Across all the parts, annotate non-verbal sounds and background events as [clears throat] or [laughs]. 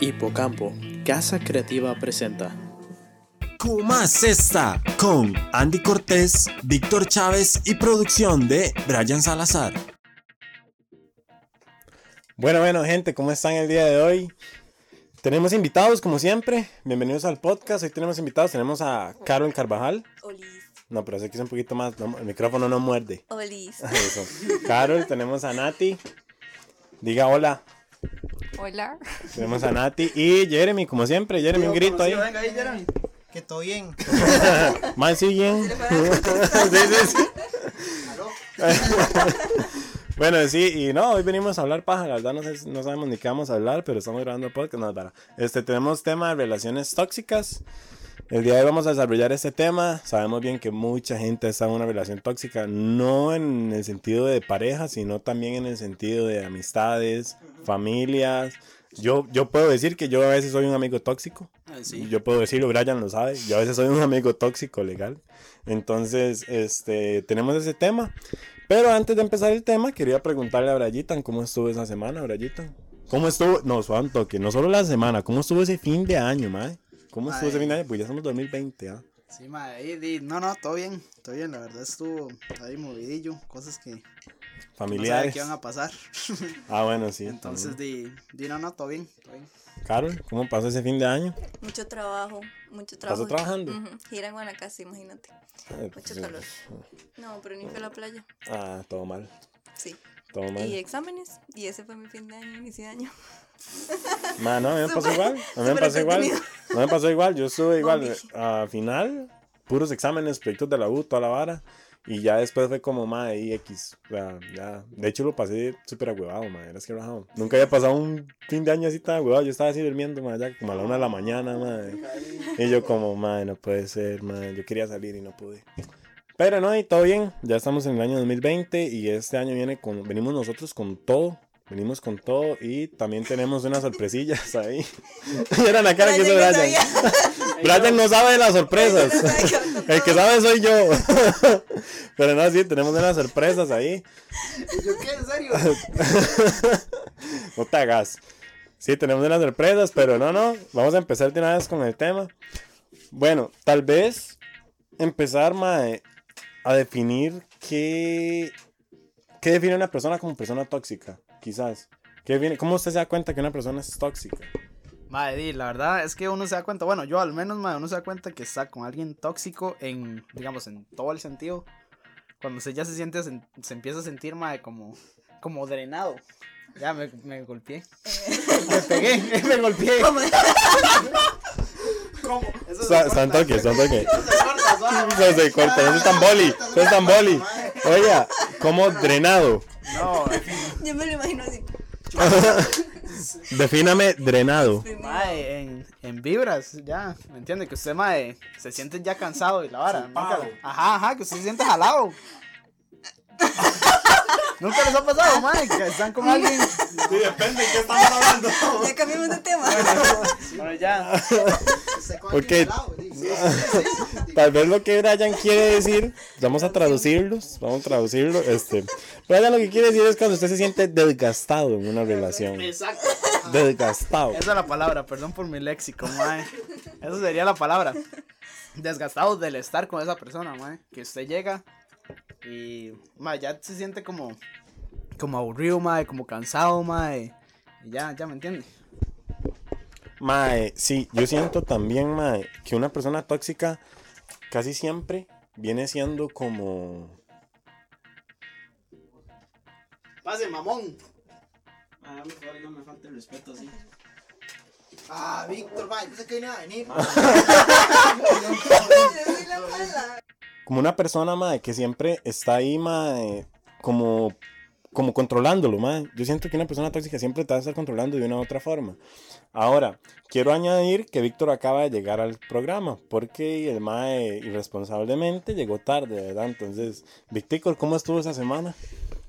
Hipocampo, Casa Creativa presenta. Cumas está con Andy Cortés, Víctor Chávez y producción de Brian Salazar. Bueno, bueno, gente, ¿cómo están el día de hoy? Tenemos invitados, como siempre. Bienvenidos al podcast. Hoy tenemos invitados. Tenemos a Carol Carvajal. Olis. No, pero sé que es un poquito más. no, el micrófono no muerde. Olis. Eso. Carol, tenemos a Nati. Diga hola. Hola. Tenemos a Nati y Jeremy, como siempre. Jeremy, un grito ahí. Venga ahí, Jeremy. Que todo bien. [laughs] Más siguen. [laughs] Sí, sí, sí. [laughs] Bueno, sí, y no, hoy venimos a hablar paja, la verdad no, sé- no sabemos ni qué vamos a hablar, pero estamos grabando podcast, no, para. Este, tenemos tema de relaciones tóxicas. El día de hoy vamos a desarrollar este tema. Sabemos bien que mucha gente está en una relación tóxica, no en el sentido de pareja, sino también en el sentido de amistades, familias. Yo, yo puedo decir que yo a veces soy un amigo tóxico. Yo puedo decirlo, Brian lo sabe. Yo a veces soy un amigo tóxico legal. Entonces, este, tenemos ese tema. Pero antes de empezar el tema, quería preguntarle a Brayitan cómo estuvo esa semana, Brayitan. ¿Cómo estuvo? No, un toque, no solo la semana, ¿cómo estuvo ese fin de año, mae? ¿Cómo estuvo ese Mae. fin de año? Pues ya estamos 2020, ¿ah? Sí, madre. ahí, di- No, no, todo bien. Todo bien, la verdad estuvo ahí movidillo. Cosas que no Familiares. que iban a pasar. [laughs] Ah, bueno, sí. Entonces, di, di, no, no, todo bien. Todo bien. Carol, ¿cómo pasó ese fin de año? Mucho trabajo. Mucho trabajo. trabajando? Ujú, Gira en Guanacaste, imagínate. Eh, Mucho pues, calor. No, pero ni fue a la playa. Ah, todo mal, Sí. Todo [laughs] Y exámenes. Y ese fue mi fin de año, inicio de año. [laughs] Ma, no, a mí me [laughs] pasó igual. A mí me pasó igual. entretenido. No me pasó igual. Yo estuve igual. Al final, puros exámenes, proyectos de la U, toda la vara. Y ya después fue como, ma, y X. O sea, ya. De hecho, lo pasé súper agüevado, ma. Era que rajado. Nunca había pasado un fin de año así tan agüevado. Yo estaba así durmiendo, ma, ya como a la una de la mañana, ma. Y yo, como, ma, no puede ser, ma. Yo quería salir y no pude. Pero no, y todo bien. Ya estamos en el año 2020 y este año viene con. Venimos nosotros con todo. Venimos con todo y también tenemos unas sorpresillas ahí. [laughs] Era la cara que hizo Brian [laughs] no Brian. Brian no sabe de las sorpresas. Brian. [laughs] El que sabe soy yo. Pero no, sí, tenemos unas sorpresas ahí. ¿Y yo qué? ¿En serio? No te hagas. Sí, tenemos unas sorpresas, pero no, no. Vamos a empezar de una vez con el tema. Bueno, tal vez empezar, mae, a definir qué, qué define una persona como persona tóxica, quizás. ¿Qué define- ¿Cómo usted se da cuenta que una persona es tóxica? Madre, la verdad es que uno se da cuenta, bueno, yo al menos, madre, uno se da cuenta que está con alguien tóxico en, digamos, en todo el sentido. Cuando se ya se siente, se, se empieza a sentir, madre, como, como drenado. Ya me, me golpeé. [laughs] me pegué, [laughs] me golpeé. [laughs] ¿Cómo? Eso se corta. San toque, san toque. Eso se corta, es tan boli, eso es tan boli. Oiga, como drenado. No, Yo me lo imagino así. [laughs] Defíname drenado. mae, en, en vibras, ya, ¿me entiende? Que usted, mae, se siente ya cansado y la vara. Nunca, ajá, ajá, que usted se siente jalado. [laughs] Nunca les ha pasado, mae, que están con alguien. Sí, depende de qué estamos hablando. Ya cambiamos de tema. Bueno, ya. Ok. [laughs] Tal vez lo que Brian quiere decir, vamos a traducirlos, vamos a traducirlo. Este, Brian lo que quiere decir es cuando usted se siente desgastado en una relación. Exacto. Desgastado. Esa es la palabra, perdón por mi léxico, mae. Esa sería la palabra. Desgastado del estar con esa persona, mae. Que usted llega y, mae, ya se siente como, como aburrido, mae, como cansado, mae. Y ya, ya me entiende. Mae, sí, yo siento también, mae, que una persona tóxica casi siempre viene siendo como... Pase, mamón. Ah, por favor, no me falte el respeto así. Ah, Víctor, va, yo sé que viene a venir. Mala. [laughs] como una persona, mae, que siempre está ahí, mae, como, como controlándolo, mae. Yo siento que una persona tóxica siempre te va a estar controlando de una u otra forma. Ahora, quiero añadir que Víctor acaba de llegar al programa, porque el mae irresponsablemente llegó tarde, ¿verdad? Entonces, Víctor, ¿cómo estuvo esa semana?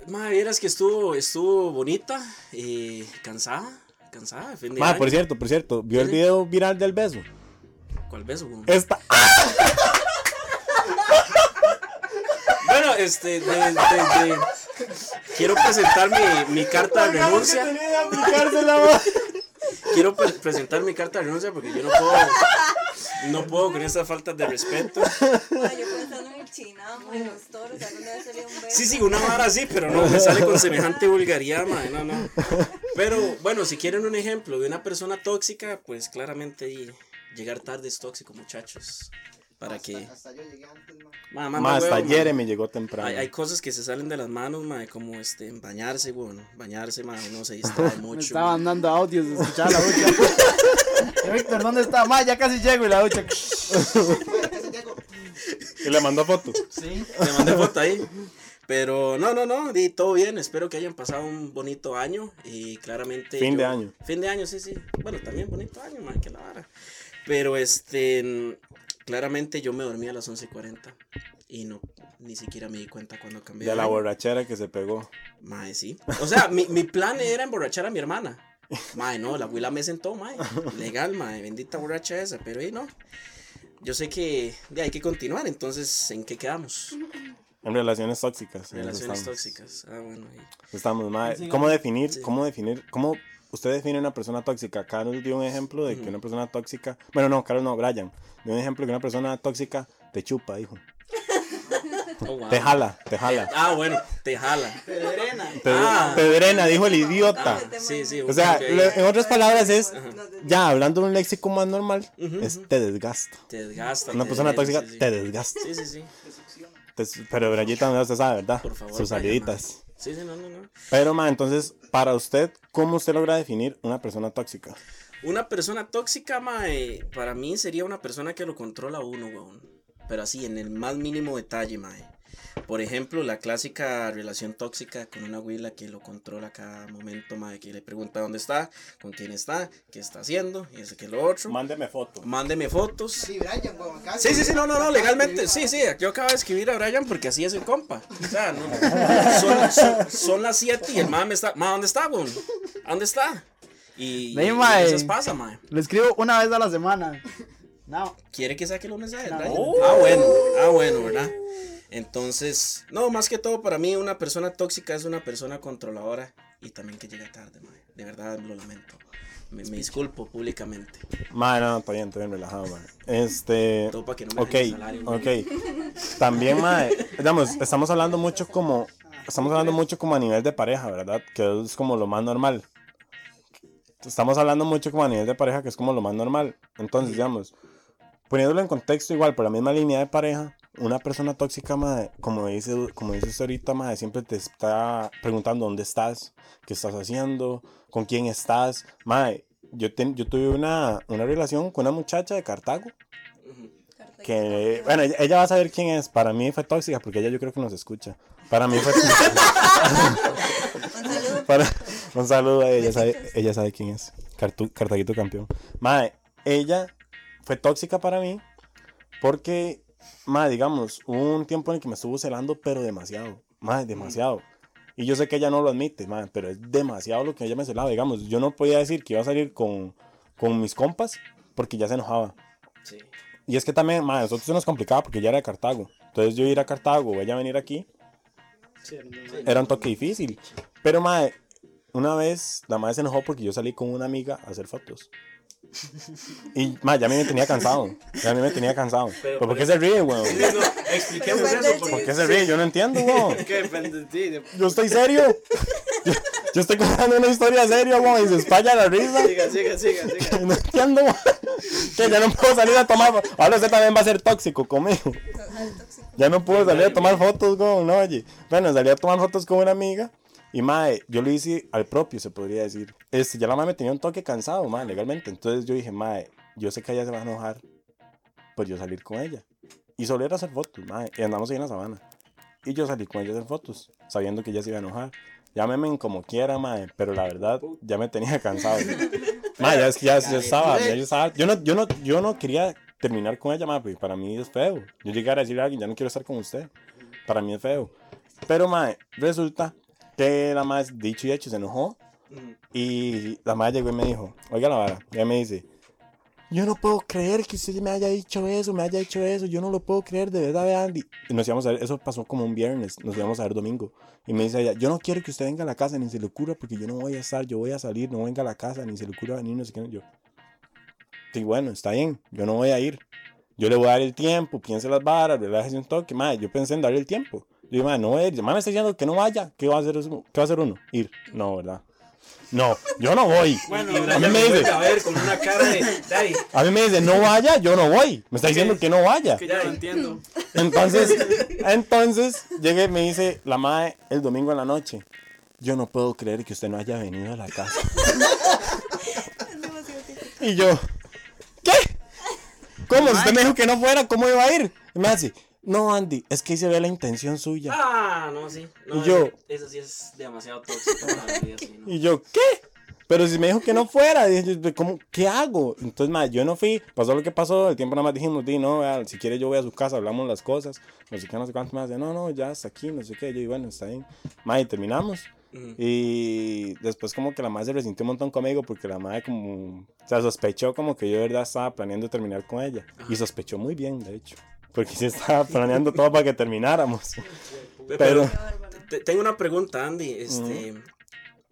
Madre, vieras que estuvo, estuvo bonita, eh, cansada, cansada. Fin de Mae, año. por cierto, por cierto, ¿vio el video viral del beso? ¿Cuál beso? güey? Esta... [laughs] Bueno, este, de, de- de- quiero presentar mi, mi carta de renuncia. quiero pre- presentar mi carta de renuncia porque yo no puedo, no puedo con estas faltas de respeto. Ma, yo pensando en el chinamo, en los toros, ¿a dónde debe salir un beso? Sí, sí, una vara así, pero no me sale con semejante vulgaridad, no, no. Pero bueno, si quieren un ejemplo de una persona tóxica, pues claramente llegar tarde es tóxico, muchachos. Para que. Hasta yo llegué antes, man. Ma, ma, Ma, ma, hasta huevo, ma. Jeremy llegó temprano. Hay, hay cosas que se salen de las manos, mae, como este, bañarse, bueno, bañarse, mae, uno se distrae [laughs] Me mucho. estaba mae. mandando audios de escuchar la ducha. [laughs] Víctor, ¿dónde está? Ma, ya casi llego y la ducha. Bueno, casi llego. Y le mandó fotos. Sí. Le mandé foto ahí. Pero no, no, no, y todo bien, espero que hayan pasado un bonito año y claramente... Fin de año. Fin de año, sí, sí. Bueno, también bonito año, más que la vara. Pero este, claramente yo me dormí a las 11.40 y no, ni siquiera me di cuenta cuando cambié. De la borrachera que se pegó. Mae, sí. O sea, mi, mi plan era emborrachar a mi hermana. Mae, no, la abuela me sentó, mae. Legal, mae, bendita borracha esa, pero ahí no. Yo sé que de, hay que continuar, entonces, ¿en qué quedamos? En relaciones tóxicas. en Relaciones estamos. tóxicas. Ah, bueno. ahí. Estamos, ma. ¿Cómo definir? Sí. ¿Cómo definir? ¿Cómo usted define una persona tóxica? Carlos dio un ejemplo de que una persona tóxica. Bueno, no, Carlos no, Brian. Dio un ejemplo de que una persona tóxica te chupa, dijo. [laughs] Oh, wow. Te jala, te jala. Ah, bueno, te jala. Te, Ah. te drena, dijo el idiota. Sí, sí. O sea, en otras palabras es, ya hablando de un léxico más normal, es te desgasta. te desgasta. Una te persona drena, tóxica sí, sí. te desgasta. Sí, sí, sí. Te- pero Brayita no se sabe, ¿verdad? Por favor. Sus saliditas. Ma. Sí, sí, no, no, no. Pero, ma, entonces, para usted, ¿cómo usted logra definir una persona tóxica? Una persona tóxica, mae, para mí sería una persona que lo controla uno, weón. Pero así, en el más mínimo detalle, mae. Por ejemplo, la clásica relación tóxica con una huila que lo controla a cada momento, mae, que le pregunta dónde está, con quién está, qué está haciendo, y ese que lo otro. Mándeme foto. Mándeme fotos. Sí, Brian, weón. acá- Sí, sí, sí, no, no, no, legalmente, sí, sí, yo acabo de escribir a Brian porque así es el compa. O sea, no, [laughs] son, son, son las 7 y el mae me está, mae, ¿dónde está, weón? ¿A ¿Dónde está? Y, y mae. eso pasa, mae. Le escribo una vez a la semana. No. ¿Quiere que saque los mensajes? No. Brian? Ah, bueno, ah, bueno, ¿verdad? Entonces, no, más que todo para mí una persona tóxica es una persona controladora y también que llega tarde, mae. De verdad lo lamento. Me, me disculpo públicamente. Ma, no, está bien, está bien relajado, ma. Este. Todo para que no me Ok, salario. También, [laughs] ma, digamos, estamos hablando mucho como. Estamos hablando mucho como a nivel de pareja, ¿verdad? Que es como lo más normal. Estamos hablando mucho como a nivel de pareja, que es como lo más normal. Entonces, digamos, poniéndolo en contexto igual, por la misma línea de pareja, una persona tóxica, ma, como dice, como dice usted ahorita, ma, siempre te está preguntando dónde estás, qué estás haciendo, con quién estás. Ma, yo, ten- yo tuve una, una relación con una muchacha de Cartago que bueno ella, ella va a saber quién es. Para mí fue tóxica porque ella yo creo que nos escucha. Para mí fue Un [laughs] saludo. para, un saludo a ella ella sabe, ella sabe quién es. Cartu- Cartaguito campeón. Mae, ella fue tóxica para mí porque mae, digamos hubo un tiempo en el que me estuvo celando pero demasiado mae, demasiado y yo sé que ella no lo admite mae, pero es demasiado lo que ella me celaba digamos yo no podía decir que iba a salir con, con mis compas porque ya se enojaba Sí. y es que también, madre, nosotros se nos complicaba porque ella era de Cartago. Entonces yo ir a Cartago o ella venir aquí era un toque difícil. Pero, madre, una vez la madre se enojó porque yo salí con una amiga a hacer fotos. Y, madre, ya a mí me tenía cansado. Ya a mí me tenía cansado. ¿Pero por qué se ríe, weón? Expliquemos eso. ¿Por qué se ríe? Yo no entiendo, weón. ¿Qué depende de ti? De- Yo estoy serio. Yo, yo estoy contando una historia seria, weón, y se espalla la risa. Siga, siga, siga, siga. [laughs] No entiendo, weón. Que ya no puedo salir a tomar. Ahora usted también va a ser tóxico conmigo. Ya no puedo salir a tomar fotos con, no, oye. Bueno, salí a tomar fotos con una amiga. Y mae, yo lo hice al propio, se podría decir. Este, ya la mae me tenía un toque cansado, mae, legalmente. Entonces yo dije, mae, yo sé que ella se va a enojar por yo salir con ella. Y solo era hacer fotos, mae. Y andamos ahí en la sabana. Y yo salí con ella a hacer fotos, sabiendo que ella se iba a enojar. Llámeme como quiera, mae, pero la verdad ya me tenía [laughs] cansado. mae, ya, ya, ya estaba, ya estaba. Yo no, yo no, yo no quería terminar con ella, mae, porque para mí es feo. Yo llegar a decirle a alguien, ya no quiero estar con usted. Para mí es feo. Pero, mae, resulta que la mae, dicho y hecho, se enojó. Y la madre llegó y me dijo, oiga la vara, ella me dice, yo no puedo creer que usted me haya dicho eso, me haya dicho eso, yo no lo puedo creer, de verdad, ve, Andy. Y nos íbamos a ver, eso pasó como un viernes, nos íbamos a ver domingo. Y me dice ella, yo no quiero que usted venga a la casa, ni se le ocurra, porque yo no voy a estar, yo voy a salir, no venga a la casa, ni se le ocurra venir, no sé qué. Yo, sí, bueno, está bien, yo no voy a ir. Yo le voy a dar el tiempo, piense las varas, relájese un toque, madre, yo pensé en darle el tiempo. Digo, madre, no voy a ir, madre me está diciendo que no vaya, ¿qué va a hacer, qué va a hacer uno? Ir, no, ¿verdad? No, yo no voy. Bueno, a mí me dice, a ver, con una cara de. Daddy, a mí me dice, no vaya, yo no voy. Me está diciendo que no vaya. Que ya lo entiendo. Entonces, entonces, llegué me dice la madre el domingo en la noche. Yo no puedo creer que usted no haya venido a la casa. y yo, ¿qué? ¿Cómo? Si usted me dijo que no fuera, ¿cómo iba a ir? Y me hace, no, Andy, es que ahí se ve la intención suya. Ah, no, sí. No, Y yo- Eso sí es demasiado tóxico para la vida, sí, ¿no? Y yo, ¿qué? Pero si me dijo que no fuera, dije, ¿cómo, ¿qué hago? Entonces, madre, yo no fui, pasó lo que pasó, el tiempo nada más dijimos, di, no, vea, si quiere yo voy a su casa, hablamos las cosas, no sé qué, no sé cuánto más, no, no, ya hasta aquí, no sé qué, yo, y bueno, está bien. Madre, terminamos. Ujú. Y después como que la madre se resintió un montón conmigo porque la madre como, o sea, sospechó como que yo de verdad estaba planeando terminar con ella. Y sospechó muy bien, de hecho. Porque sí estaba planeando todo para que termináramos. Pero, Te- tengo una pregunta, Andy. Este.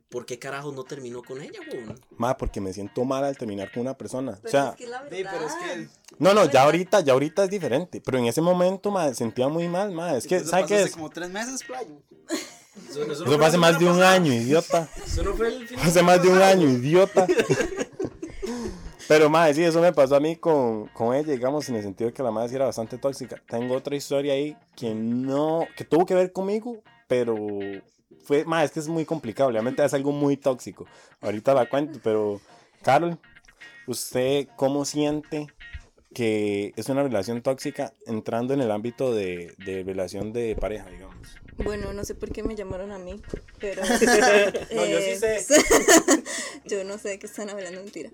¿Por qué carajos no terminó con ella, weón? madre, porque me siento mal al terminar con una persona. O sea, es que la Sí, pero es que. verdad. no, no, ya ahorita, ya ahorita es diferente. Pero en ese momento, madre, sentía muy mal, madre. Es que, Eso ¿sabes qué hace es? como tres meses, playo. Eso, eso no Eso fue fue hace más de un año, idiota. Eso no fue el fin Hace más de un [laughs] año, idiota. Pero, madre, sí, eso me pasó a mí con, con ella, digamos, en el sentido de que la madre sí era bastante tóxica. Tengo otra historia ahí que no, que tuvo que ver conmigo, pero fue, madre, es que es muy complicado, obviamente es algo muy tóxico. Ahorita la cuento, pero, Carol, ¿usted cómo siente que es una relación tóxica entrando en el ámbito de, de relación de pareja, digamos? Bueno, no sé por qué me llamaron a mí, pero... [laughs] No, yo sí [laughs] eh, sé. [laughs] yo no sé de qué están hablando, mentira.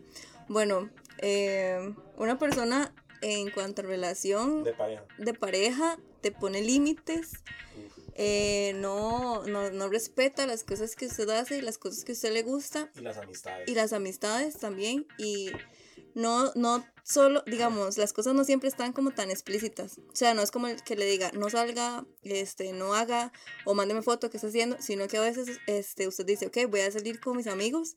Bueno, eh, una persona en cuanto a relación De pareja. de pareja te pone límites, eh, no, no, no respeta las cosas que usted hace y las cosas que a usted le gusta Y las amistades. y las amistades también y no, no solo, digamos, las cosas no siempre están como tan explícitas. O sea, no es como el que le diga, no salga, este, no haga o mándeme foto que está haciendo, sino que a veces este, usted dice, ok, voy a salir con mis amigos,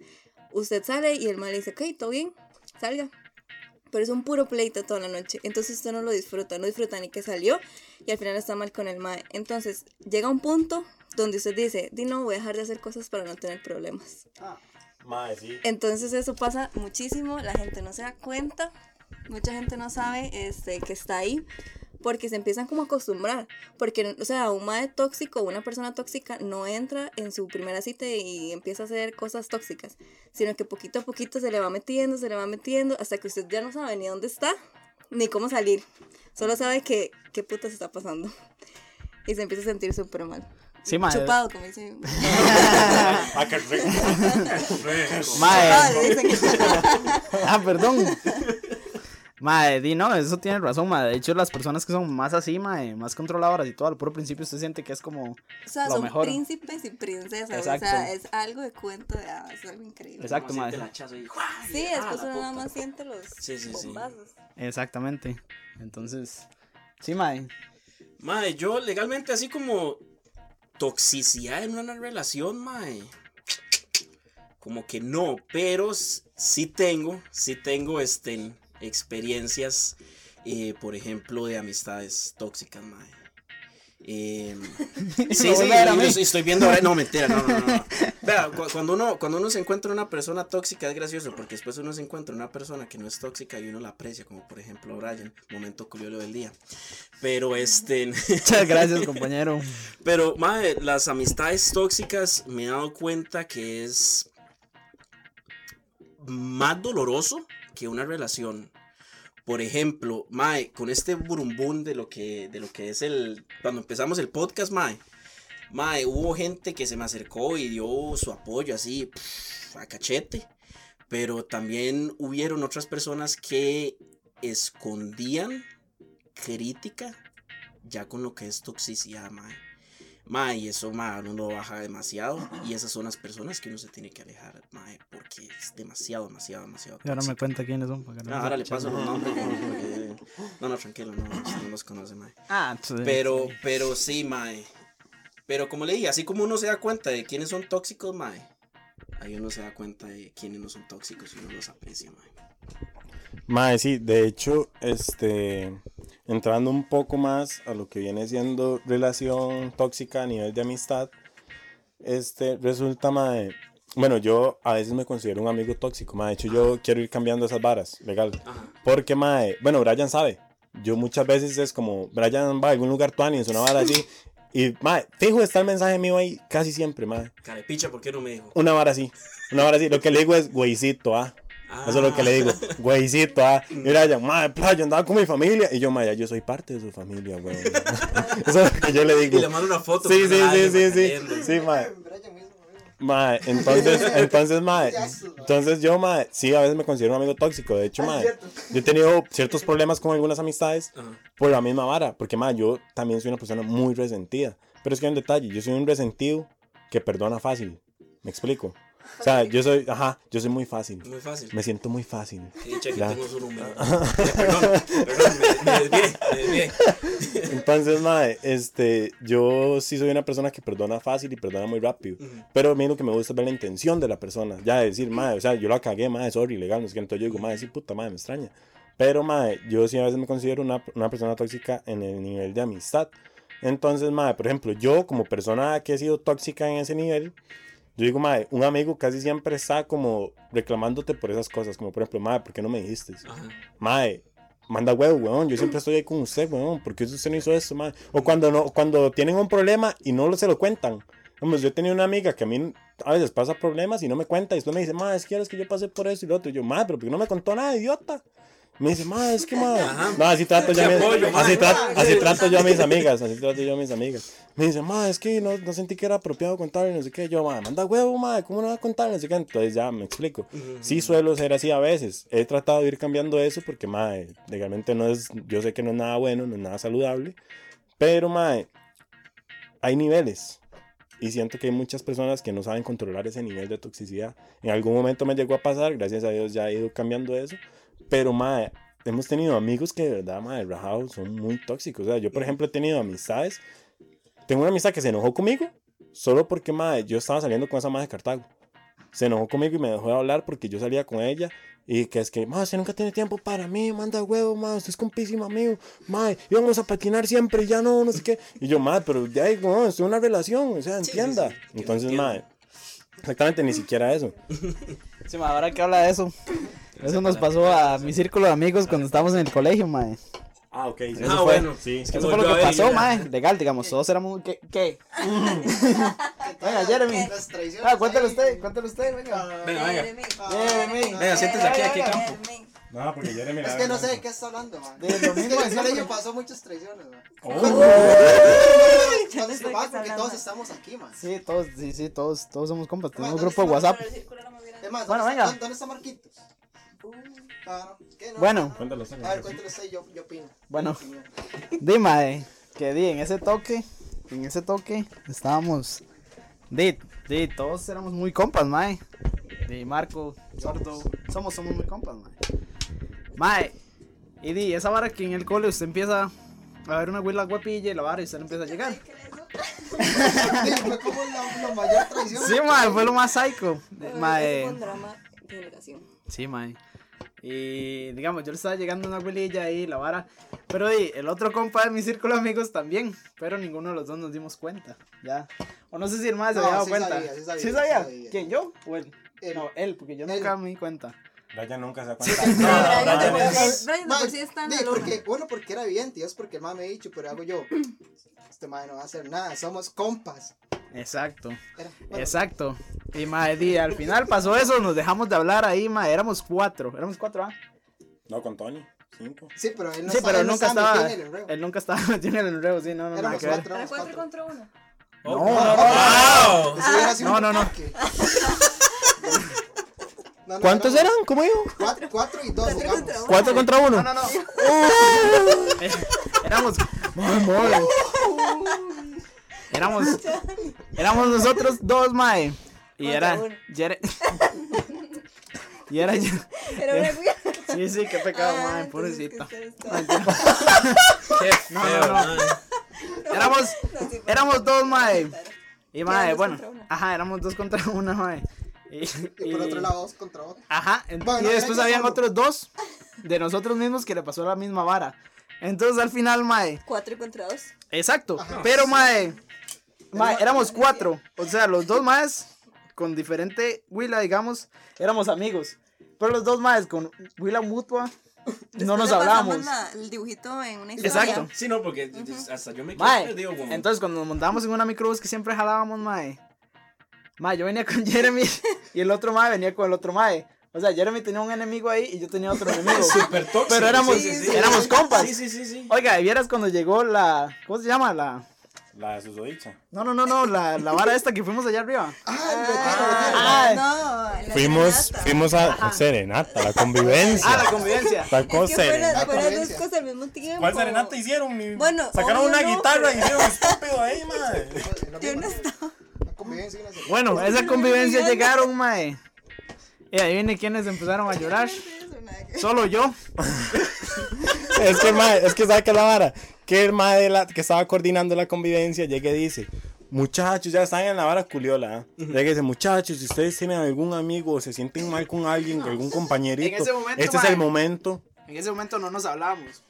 usted sale y el mal dice, ok, todo bien, salga. Pero es un puro pleito toda la noche. Entonces usted no lo disfruta, no disfruta ni que salió y al final está mal con el mae. Entonces llega un punto donde usted dice, di no, voy a dejar de hacer cosas para no tener problemas. Madre, sí. Entonces eso pasa muchísimo, la gente no se da cuenta, mucha gente no sabe este, que está ahí, porque se empiezan como a acostumbrar, porque, o sea, un madre tóxico, una persona tóxica no entra en su primera cita y empieza a hacer cosas tóxicas, sino que poquito a poquito se le va metiendo, se le va metiendo, hasta que usted ya no sabe ni dónde está, ni cómo salir, solo sabe que, qué puta se está pasando, y se empieza a sentir súper mal. Sí, mae. Chupado, como. [laughs] Ah, [laughs] dicen. [laughs] Ah, perdón. Mae, di no, eso tiene razón, mae. De hecho, las personas que son más así, mae, más controladoras y todo, al puro principio usted siente que es como. O sea, Lo son mejor. príncipes y princesas. Exacto. O sea, es algo de cuento de hadas, es algo increíble. Exacto, hachazo y. Sí, Ah, después la uno nada más siente los Sí, sí, sí. bombazos. Exactamente. Entonces, sí, mae. Mae, yo legalmente así como toxicidad en una relación, mae. Como que no, pero sí tengo, sí tengo este, experiencias, eh, por ejemplo, de amistades tóxicas, mae. Em, [laughs] sí, sí, yo estoy- estoy viendo ahora, no, mentira, no, no, no. [laughs] Vea, cu- cuando uno, cuando uno se encuentra una persona tóxica es gracioso, porque después uno se encuentra una persona que no es tóxica y uno la aprecia, como por ejemplo Brian, momento curioso del día. Pero este... [laughs] Muchas gracias, compañero. Pero, madre, las amistades tóxicas me he dado cuenta que es más doloroso que una relación. Por ejemplo, mae, con este burumbún de lo que, de lo que es el. Cuando empezamos el podcast, mae. Mae, hubo gente que se me acercó y dio su apoyo así a cachete. Pero también hubieron otras personas que escondían crítica ya con lo que es toxicidad, mae. Ma, y eso, ma, uno lo baja demasiado. Y esas son las personas que uno se tiene que alejar, ma, porque es demasiado, demasiado, demasiado. Y ahora me cuenta quiénes son. para que no Ah, ahora le paso los nombres. ma, porque- No, no, tranquilo, no, no los conoce, ma. Ah, sí, Pero, sí. pero sí, mae. Pero como le dije, así como uno se da cuenta de quiénes son tóxicos, mae. Ahí uno se da cuenta de quiénes no son tóxicos y uno los aprecia, mae. Mae, sí, de hecho, este, entrando un poco más a lo que viene siendo relación tóxica a nivel de amistad, este, resulta, mae, bueno, yo a veces me considero un amigo tóxico, mae, de hecho yo quiero ir cambiando esas varas, legal, porque, mae, bueno, Brian sabe, yo muchas veces es como, Brian va a algún lugar tuani, es una vara así, y, mae, fijo está el mensaje mío ahí casi siempre, mae, Carepicha, ¿por qué no me dijo? una vara así, una vara así, lo que le digo es, güeycito, ah. Eso es lo que le digo, güeycito, ah. Y Brian, madre, playa, andaba con mi familia. Y yo, madre, yo soy parte de su familia, güey. [laughs] Eso es lo que yo le digo. Y le mando una foto. Sí, sí, sí, sí, sí. [laughs] [laughs] Sí, madre. Mae, entonces, entonces, mae, entonces yo, mae, sí, a veces me considero un amigo tóxico. De hecho, Ah, mae, yo he tenido ciertos problemas con algunas amistades por la misma vara. Porque, mae, yo también soy una persona muy resentida. Pero es que hay un detalle, yo soy un resentido que perdona fácil. ¿Me explico? O sea, yo soy, ajá, yo soy muy fácil. Muy fácil. Me siento muy fácil. Que Ya. tengo su número. [laughs] Perdón, perdón, me, me desvié, me desvié. [laughs] Entonces, mae, este, yo sí soy una persona que perdona fácil y perdona muy rápido. Ujú. Pero a mí lo que me gusta es ver la intención de la persona. Ya decir, mae, o sea, yo la cagué, mae, sorry, legal, no sé qué. Entonces yo digo, mae, sí, puta, mae, me extraña. Pero, mae, yo sí a veces me considero una, una persona tóxica en el nivel de amistad. Entonces, mae, por ejemplo, yo como persona que he sido tóxica en ese nivel, yo digo, mae, un amigo casi siempre está como reclamándote por esas cosas. Como, por ejemplo, mae, ¿por qué no me dijiste? Ajá. Mae, manda huevo, weón. Yo siempre estoy ahí con usted, weón. ¿Por qué usted no hizo eso, mae? O cuando, no, cuando tienen un problema y no se lo cuentan. Vamos, yo tenía una amiga que a mí a veces pasa problemas y no me cuenta. Y después me dice, mae, es que quieres que yo pasé por eso y lo otro. Y yo, mae, pero ¿por qué no me contó nada, idiota? Me dice, mae, es que. Ajá. No, así trato yo a mis, apoyo, así, mae. tra- así trato yo a mis amigas. Así trato yo a mis amigas. Me dice, mae, es que no, no sentí que era apropiado contarle, no sé qué. Yo, mae, manda huevo, mae, ¿cómo no va a contar? No sé qué. Entonces ya me explico. Sí suelo ser así a veces. He tratado de ir cambiando eso porque, mae, legalmente no es, yo sé que no es nada bueno, no es nada saludable. Pero, mae, hay niveles. Y siento que hay muchas personas que no saben controlar ese nivel de toxicidad. En algún momento me llegó a pasar, gracias a Dios ya he ido cambiando eso. Pero, mae, hemos tenido amigos que de verdad, mae, rajados, son muy tóxicos. O sea, yo, por ejemplo, he tenido amistades. Tengo una amistad que se enojó conmigo solo porque, mae, yo estaba saliendo con esa madre de Cartago se enojó conmigo y me dejó de hablar porque yo salía con ella. Y que es que, ma, usted nunca tiene tiempo para mí, manda huevo, ma, usted es compísima mío, ma, íbamos a patinar siempre ya no, no sé qué. Y yo, ma, pero ya, no, en una relación, o sea, sí, entienda. sí, que lo Entonces, entienda. ma, exactamente, ni siquiera eso. [laughs] Sí, ma, ahora que habla de eso. Eso nos pasó a mi círculo de amigos cuando estábamos en el colegio, mae. Ah, ok. sí, Ah, bueno. Sí. Es que Eso fue lo que pasó, ya. mae. Legal, digamos, todos éramos... ¿Qué? ¿Qué? Venga, Jeremy. Las traiciones Ah, cuéntale ahí. usted, cuéntale usted, venga. Venga, venga. Jeremy. Jeremy. Venga, siéntese aquí, aquí, campo. Jeremy. No, porque Jeremy Es que no sé de qué está hablando, man. De lo mismo Es que de en el colegio pasó muchas traiciones, man. Oh. [laughs] Está porque todos estamos aquí, man. Sí, todos, sí, sí, todos, todos somos compas. Tenemos un ¿dónde grupo de WhatsApp. Es más, Bueno, ¿dónde, venga. Está, ¿dónde está Marquitos? No. ¿Qué? No, Bueno. no, no. A ver, cuéntalo cuéntale usted, yo, yo opino. Bueno. Yo opino. [laughs] Di, mae, que di, en ese toque, en ese toque, estábamos, di, di, todos éramos muy compas, mae. Di, Marco, Sordo, somos, somos muy compas, mae. Mae, y di, esa vara que en el cole usted empieza a ver una huila guapilla y la vara y usted empieza a llegar. Sí, [laughs] fue como la, la mayor traición. Sí, mae, fue lo más psycho. Mae, fue un drama generación. sí, mae. Y digamos, yo le estaba llegando una huelilla ahí, la vara. Pero di, el otro compa de mi círculo de amigos también. Pero ninguno de los dos nos dimos cuenta. Ya. O no sé si el se No, había dado sí cuenta. sabía, sí sabía, ¿Sí sabía? sabía. ¿Quién, yo o él? Él. No, él, porque yo Él. nunca me di cuenta. Brian nunca se da cuenta. [laughs] Brian, Brian por es- Brian por sí está en la porque, bueno, porque era evidente, y es porque el man me ha dicho, pero hago yo. Este man no va a hacer nada, somos compas. Exacto. Era- bueno, Exacto. Y di, al final pasó eso, nos dejamos de hablar ahí, mae. Éramos cuatro. Éramos cuatro, ¿ah? No, con Tony. Cinco. Sí, pero él no sí, estaba- pero él no nunca estaba. Él nunca estaba [laughs] metido en el enredo, sí, no, no, Éramos ver. cuatro, Era éramos cuatro cuatro. contra uno. No, no, no. No, no, no. [laughs] ataque. No, no, ¿Cuántos eran? ¿Cómo dijo? Cuatro, cuatro y dos, Cuatro digamos. contra uno. ¿Cuatro contra uno? No, no, no. Eh, [laughs] Éramos. Madre. Éramos, éramos nosotros dos, mae. Y era. y era yo. Era una güey. Sí, sí, qué pecado, Ah, es que pobrecita. [laughs] Qué No, feo, no, no. mae. Éramos, No, sí, éramos dos, mae. Y mae, dos bueno. Ajá, éramos dos contra una, mae. Y, [laughs] Y por otro lado, dos contra otro. Ajá, en- Bueno, y después habían solo. otros dos [laughs] de nosotros mismos que le pasó la misma vara. Entonces al final, mae. Cuatro contra dos. Exacto. Pero, mae. Mae, éramos cuatro. O sea, los dos maes con diferente Willa, digamos, éramos amigos. Pero los dos maes con Willa mutua no Después nos le pasamos hablábamos. la- el dibujito en una historia. Exacto. Sí, no, porque hasta yo me quedé Mae, perdido, entonces cuando nos montábamos en una microbús que siempre jalábamos, mae. Mae, yo venía con [laughs] Jeremy y el otro mae venía con el otro mae. O sea, Jeremy tenía un enemigo ahí y yo tenía otro [laughs] enemigo. Súper tóxico. Pero éramos, sí, sí, sí. éramos compas. Sí, sí, sí, sí. Oiga, ¿y vieras cuando llegó la. ¿Cómo se llama? La. La de susodicha. No, no, no, no, la, la vara esta que fuimos allá arriba. Ah, retiro, retiro. Ay. No, la Fuimos, serenata. fuimos a Serenata, la convivencia. Ah, la convivencia. La Es cosa que fueron, serenata. fueron dos cosas al mismo tiempo. ¿Cuál serenata hicieron? mi- Bueno, Sacaron una no, guitarra y hicieron estúpido ahí, madre. Yo no estaba. Convivencia. Bueno, esa convivencia llegaron, mae. Y ahí viene quienes empezaron a llorar. Solo yo. [laughs] Es que mae, es que sabe que la vara, que el mae de la, que estaba coordinando la convivencia llega y dice, muchachos, ya están en la vara culiola, llega y dice, muchachos, si ustedes tienen algún amigo o se sienten mal con alguien, algún compañerito, En ese momento, este es el momento. En ese momento no nos hablábamos.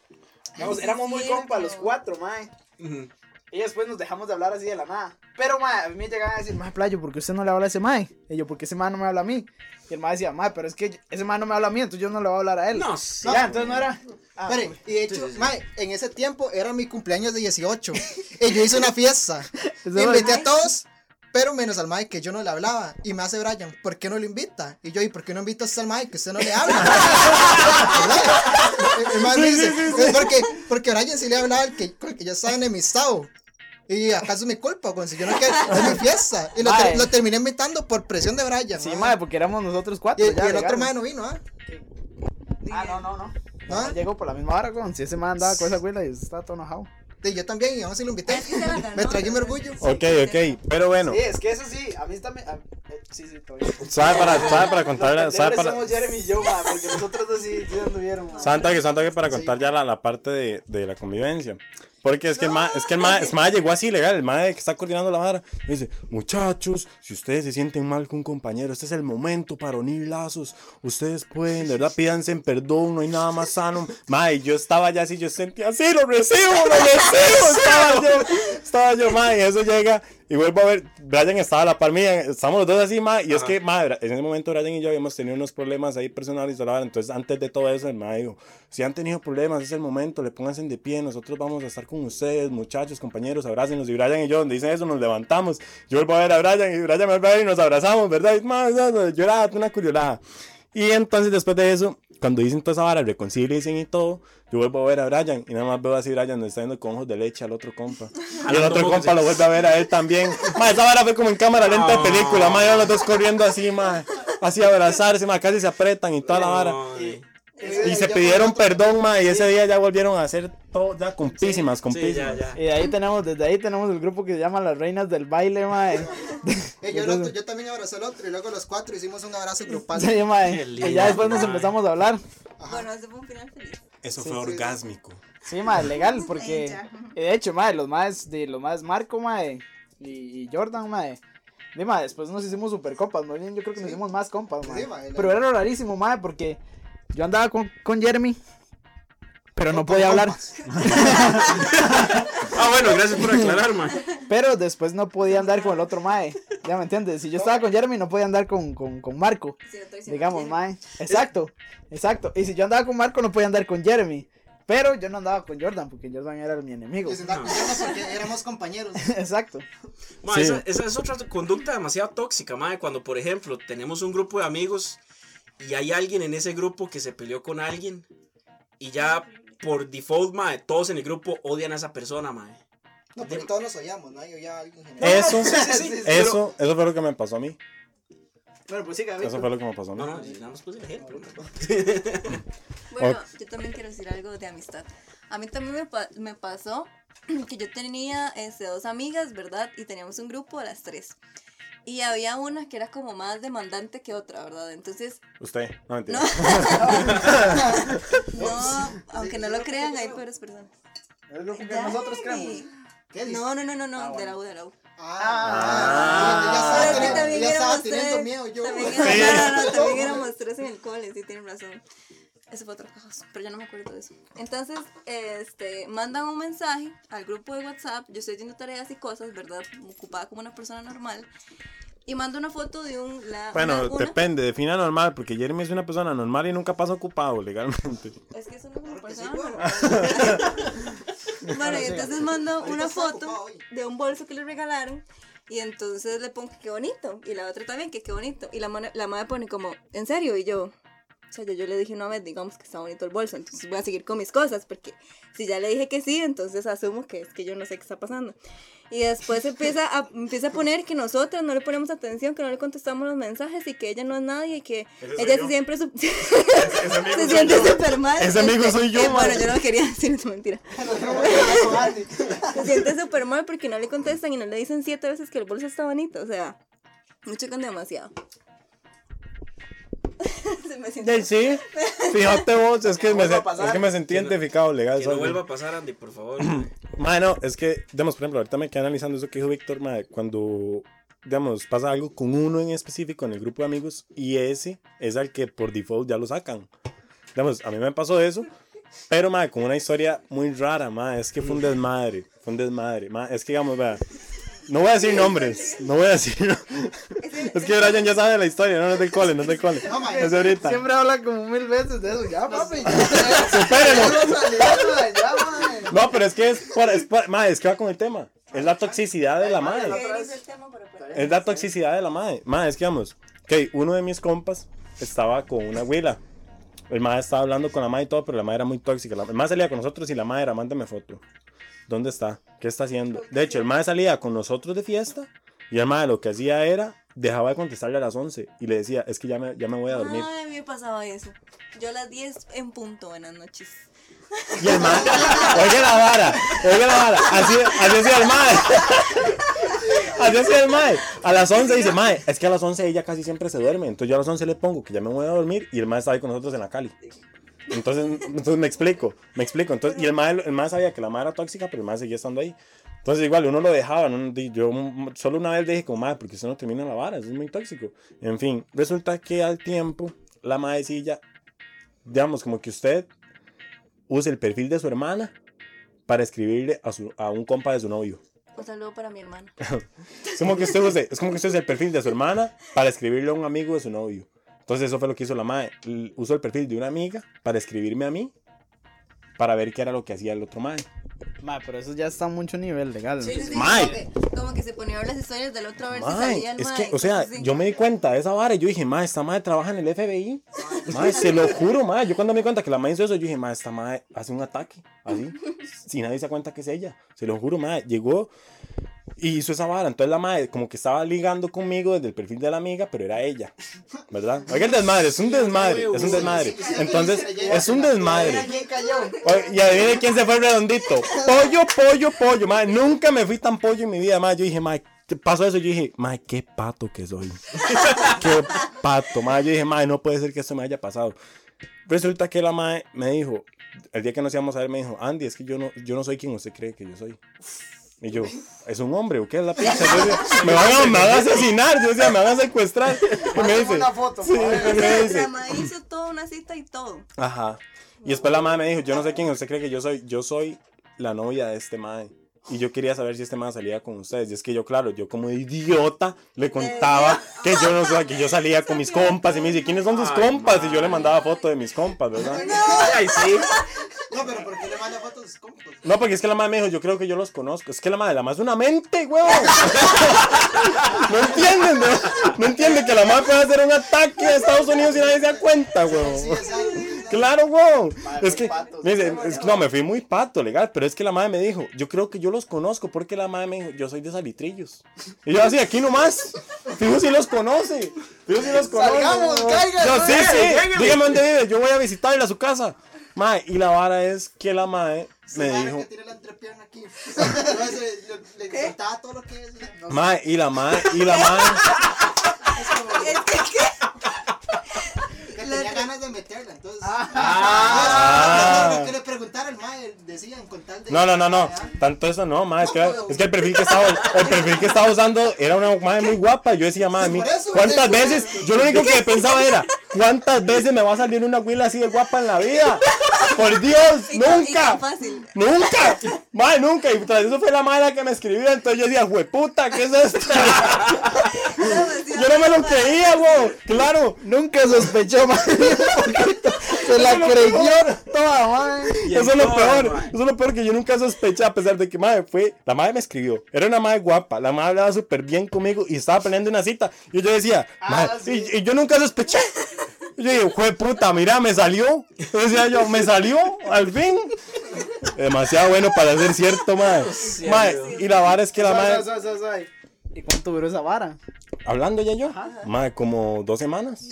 Digamos, sí, éramos muy compas los cuatro, mae. Y después nos dejamos de hablar así de la nada. Pero, mae, a mí me llegaban a decir, mae, playo, ¿por qué usted no le habla a ese mae? Y yo, ¿por qué ese mae no me habla a mí? Y el mae decía, mae, pero es que ese mae no me habla a mí, entonces yo no le voy a hablar a él. No, sí. ya, entonces no era. Ah, Espere, y de hecho, Sí, sí, mae, en ese tiempo era mi cumpleaños de 18. y yo hice una fiesta. [laughs] Eso Invité a todos, pero menos al Mike que yo no le hablaba. Y me hace Brian, ¿por qué no lo invita? Y yo, ¿y por qué no invitas al Mike que usted no le habla? [laughs] ¿Verdad? El- el mae me dice, "Es porque, porque Brian sí le hablaba al que, con el que yo estaba enemistado. Y acaso es mi culpa, pues si yo no quiero, es mi fiesta. Y lo, ter- Mae. lo terminé invitando por presión de Brian. Sí, mae, porque éramos nosotros cuatro. y ya el otro mae no vino, ¿ah? Ah, no, no, no. ¿Ah? No llegó por la misma hora, con si ese man andaba con esa güila y estaba todo enojado. Y yo también, y aún así lo invité. [laughs] Me tragué mi orgullo. Ok, ok, pero bueno, Sí, es que eso sí, a mí también. a- eh, sí, sí, todavía. sabe para, sabe para contarle, Los sabe para... somos Jeremy y yo, ma, porque nosotros dos sí, sí anduvieron. Santa que Santa que para contar ya la, la parte de, de la convivencia. Porque es que el ma, es que el ma, es ma llegó así legal, el ma que está coordinando la vara. Dice, muchachos, si ustedes se sienten mal con un compañero, este es el momento para unir lazos. Ustedes pueden, de verdad, pídanse en perdón, no hay nada más sano. Ma, yo estaba ya así, yo sentía así, lo recibo, lo recibo. estaba yo, estaba yo, ma, y eso llega. Y vuelvo a ver, Brian estaba a la par mía, estamos los dos así, ma, y es que, ma, en ese momento Brian y yo habíamos tenido unos problemas ahí personales, entonces antes de todo eso, el ma dijo, si han tenido problemas, es el momento, le pónganse de pie, nosotros vamos a estar con ustedes, muchachos, compañeros, abrácenos, y Brian y yo, donde dicen eso, nos levantamos, yo vuelvo a ver a Brian, y Brian me va a ver y nos abrazamos, ¿verdad? Y, ma, lloraba, una curiolada. Y entonces después de eso, cuando dicen toda esa vara, reconcilian y todo, yo vuelvo a ver a Brian y nada más veo así Brian está yendo con ojos de leche al otro compa. [laughs] Y el otro compa lo vuelve a ver a él también. Ma, esa vara fue como en cámara lenta de película, ma, los dos corriendo así, ma, así abrazarse, ma, casi se apretan y toda la vara. Y se pidieron perdón, ma, y ese día ya volvieron a hacer todo, ya compísimas, Sí, compísimas. ya, ya. Y de ahí tenemos, desde ahí tenemos el grupo que se llama Las Reinas del Baile, mae. [laughs] Eh, yo, también abracé al otro y luego los cuatro hicimos un abrazo grupal. Sí. Qué lindo, Y ya después nos empezamos a hablar. Bueno, ese fue un final feliz. Eso Sí, fue sí. orgásmico. Sí, mae, legal, porque. Ay, ya. y de hecho, mae, los más, de los más Marco, mae, y, y Jordan, mae, después nos hicimos super compas, más bien yo creo que nos Sí. hicimos más compas, Sí, mae. mae, la- Pero era rarísimo, mae, porque yo andaba con, con Jeremy, pero no podía hablar. [laughs] Ah, bueno, gracias por aclarar, man. Pero después no podía andar con el otro mae. Ya me entiendes. Si yo estaba con Jeremy, no podía andar con, con, con Marco. Sí, estoy diciendo Digamos, mae. Exacto, exacto. Y si yo andaba con Marco, no podía andar con Jeremy. Pero yo no andaba con Jordan, porque Jordan era mi enemigo. Y se da cuenta porque éramos compañeros. [laughs] Exacto. Ma, Sí. esa, esa es otra conducta demasiado tóxica, mae. Cuando, por ejemplo, tenemos un grupo de amigos y hay alguien en ese grupo que se peleó con alguien y ya por default, mae, todos en el grupo odian a esa persona, mae. No, pero todos nos odiamos, ¿no? Yo ya alguien en general. Eso, [laughs] sí, eso, eso fue lo que me pasó a mí. Bueno, pues siga, Eso fue lo que me pasó a mí. No, no, nada más puse el ejemplo. [laughs] Bueno, yo también quiero decir algo de amistad. A mí también me, pa- me pasó [clears throat] que yo tenía este, dos amigas, ¿verdad? Y teníamos un grupo de las tres. Y había una que era como más demandante que otra, ¿verdad? Entonces, Usted, no mentira. no, [laughs] aunque no lo crean, hay peores personas. Es lo que nosotros creemos. ¿Qué dice? No, no, no, no, no, Ah, de la bueno. U, de la U. Ah, Pero ya que estaba, también teniendo, ya estaba éramos teniendo tres. miedo yo. También Sí. éramos, no, no, también [laughs] éramos tres en el cole, sí, tienen razón. Eso fue otra cosa, pero ya no me acuerdo de eso. Entonces, este, mandan un mensaje al grupo de WhatsApp. Yo estoy haciendo tareas y cosas, ¿verdad? Ocupada como una persona normal. Y mando una foto de un. La, Bueno, una- una- depende, defina normal, porque Jeremy es una persona normal y nunca pasa ocupado legalmente. Es que eso no es una persona normal. [laughs] bueno, y entonces mando Ahorita una foto de un bolso que le regalaron. Y entonces le pongo que qué bonito. Y la otra también, que qué bonito. Y la, la madre pone como, ¿en serio? Y yo, o sea, yo, yo le dije una vez, digamos que está bonito el bolso. Entonces voy a seguir con mis cosas. Porque si ya le dije que sí, entonces asumo que es que yo no sé qué está pasando. Y después empieza a, empieza a poner que nosotras no le ponemos atención, que no le contestamos los mensajes y que ella no es nadie y que ella yo. se siempre su- [laughs] amigo se siente súper mal. Ese amigo este, soy yo, eh, bueno, yo no quería decir es mentira. [laughs] Se siente súper mal porque no le contestan y no le dicen siete veces que el bolso está bonito. O sea, mucho con demasiado. [laughs] Me Ya, sí, fíjate vos, es [laughs] que, me, se- es que me sentí Que no- identificado legal. Que no vuelva a pasar, Andy, por favor. [clears throat] Mano, es que, digamos, por ejemplo, ahorita me quedé analizando eso que dijo Víctor, cuando, digamos, pasa algo con uno en específico en el grupo de amigos y ese es al que por default ya lo sacan. Digamos, a mí me pasó eso, pero, mae, con una historia muy rara, mae, es que fue un desmadre, fue un desmadre, mae, es que, digamos, vea, no voy a decir nombres, no voy a decir, [laughs] es que Brian ya sabe la historia, no, no es del cole, no es del cole, No, es ahorita. Siempre habla como mil veces de eso. Ya, papi. Supérenlo. No, pero es que es, por, es, por- mae, es que va con el tema, es la toxicidad de la madre. ¿Qué dice el tema para Es la toxicidad de la madre. Madre, es que vamos. Ok, uno de mis compas estaba con una abuela. El madre estaba hablando con la madre y todo, pero la madre era muy tóxica. La- El madre salía con nosotros y la madre era, mándame foto. ¿Dónde está? ¿Qué está haciendo? De hecho, el madre salía con nosotros de fiesta y el madre lo que hacía era, dejaba de contestarle a las 11 y le decía, es que ya me, ya me voy a dormir. Ay, a mí me pasaba eso. Yo a las 10 en punto, buenas noches. Y el madre, oiga la vara, oiga la vara, así, así hacía el madre. [laughs] Así hacía el madre. A las 11 dice, madre, es que a las 11 ella casi siempre se duerme. Entonces yo a las 11 le pongo que ya me voy a dormir y el madre está ahí con nosotros en la Cali. Entonces, entonces me explico, me explico. Entonces, y el madre, el sabía que la madre era tóxica, pero el madre seguía estando ahí. Entonces, igual, uno lo dejaba. ¿no? Yo solo una vez le dije, como madre, porque usted no termina la vara, eso es muy tóxico. En fin, resulta que al tiempo, la madrecilla, digamos, como que usted use el perfil de su hermana para escribirle a, su, a un compa de su novio. Un saludo para mi hermana. [laughs] Es como que usted use, es como que usted el perfil de su hermana para escribirle a un amigo de su novio. Entonces eso fue lo que hizo la madre. Usó el perfil de una amiga para escribirme a mí para ver qué era lo que hacía el otro madre. Ma, pero eso ya está a mucho nivel legal. Sí, sí, sí, Mae. Como, que, como que se ponía a ver las historias del otro a ver si Mae, salía el es mae, que, o sea, yo me di cuenta de esa vara y yo dije, ma, esta madre trabaja en el FBI. Ma, se lo juro, ma. Yo cuando me di cuenta que la madre hizo eso, yo dije, ma, esta madre hace un ataque, así, si nadie se da cuenta que es ella. Se lo juro, ma. Llegó y hizo esa vara. Entonces la madre como que estaba ligando conmigo desde el perfil de la amiga, pero era ella, ¿verdad? Oiga el desmadre, es un desmadre, es un desmadre. Entonces, es un desmadre. Y adivine quién se fue el redondito. Pollo, pollo, pollo. Madre, nunca me fui tan pollo en mi vida. Madre, yo dije, madre, ¿qué pasó eso? Yo dije, madre, qué pato que soy. [laughs] qué pato. Madre, yo dije, madre, no puede ser que esto me haya pasado. Resulta que la madre me dijo, el día que nos íbamos a ver, me dijo, Andy, es que yo no, yo no soy quien usted cree que yo soy. Y yo, ¿es un hombre o qué es la pizza? Yo decía, [laughs] me, van a, me van a asesinar. Yo decía, me van a secuestrar. [laughs] Y me dice, una foto, sí, me dice, La hizo toda una cita y todo. Ajá. Y después la madre me dijo, yo no sé quién usted cree que yo soy. Yo soy la novia de este madre. Y yo quería saber si este madre salía con ustedes. Y es que yo, claro, yo como idiota le contaba que yo no sé, que yo salía con mis compas. Y me dice, ¿quiénes son tus compas? Y yo le mandaba foto de mis compas, ¿verdad? Ay, sí. No, pero ¿por qué le manda fotos a sus compas? No, porque es que la madre me dijo, yo creo que yo los conozco. Es que la madre, la madre es una mente, huevón. [laughs] [laughs] No entienden, ¿no? No entienden que la madre puede hacer un ataque a Estados Unidos y nadie se da cuenta, huevón. Sí, exacto. [laughs] Claro, weón. Es que, patos, me dice, es que no, me fui muy pato, legal, pero es que la madre me dijo, yo creo que yo los conozco, porque la madre me dijo, yo soy de Salitrillos. Y yo así, aquí nomás. Fijo si los conoce. Fijo si los conoce. Salgamos, caigan, Yo, sí, sí. Dígame dónde vive, yo voy a visitarle a su casa. Mae, y la vara es que la mae me dijo. que tiene la entrepierna aquí. Ese, [laughs] le- Le soltaba todo lo que decía. No sé, Mae, y la mae, y la mae. como [laughs] Es que, ¿qué? Que tenía ganas de meterla. Entonces. Ah. Lo que le preguntara al mae, decían con tal de. No, no, no, no. Tanto eso no, mae. Es que, es que el perfil que estaba, el perfil que estaba usando era una mae muy guapa. Yo decía, mae, eso, ¿cuántas veces? Yo lo único que pensaba era, ¿cuántas veces me va a salir una huila así de guapa en la vida? Por Dios, nunca. Nunca, mae, nunca. Y tras eso fue la madre que me escribió. Entonces yo decía, hueputa, ¿qué es esto? Yo no me lo creía, güey. Claro. Nunca sospechó, mae. Se la creyó toda, mae. Eso es lo peor. Eso es lo peor que yo nunca sospeché, a pesar de que madre fue. La madre me escribió. Era una madre guapa. La madre hablaba súper bien conmigo y estaba planeando una cita. Y yo decía, "Mae", y, y yo nunca sospeché. Yo dije, fue puta, mira, me salió. Yo decía yo, me salió, al fin. Demasiado bueno para ser cierto, madre. Madre, y la vara es que la madre. ¿Y cuánto duró esa vara? Hablando ya yo, madre, como dos semanas.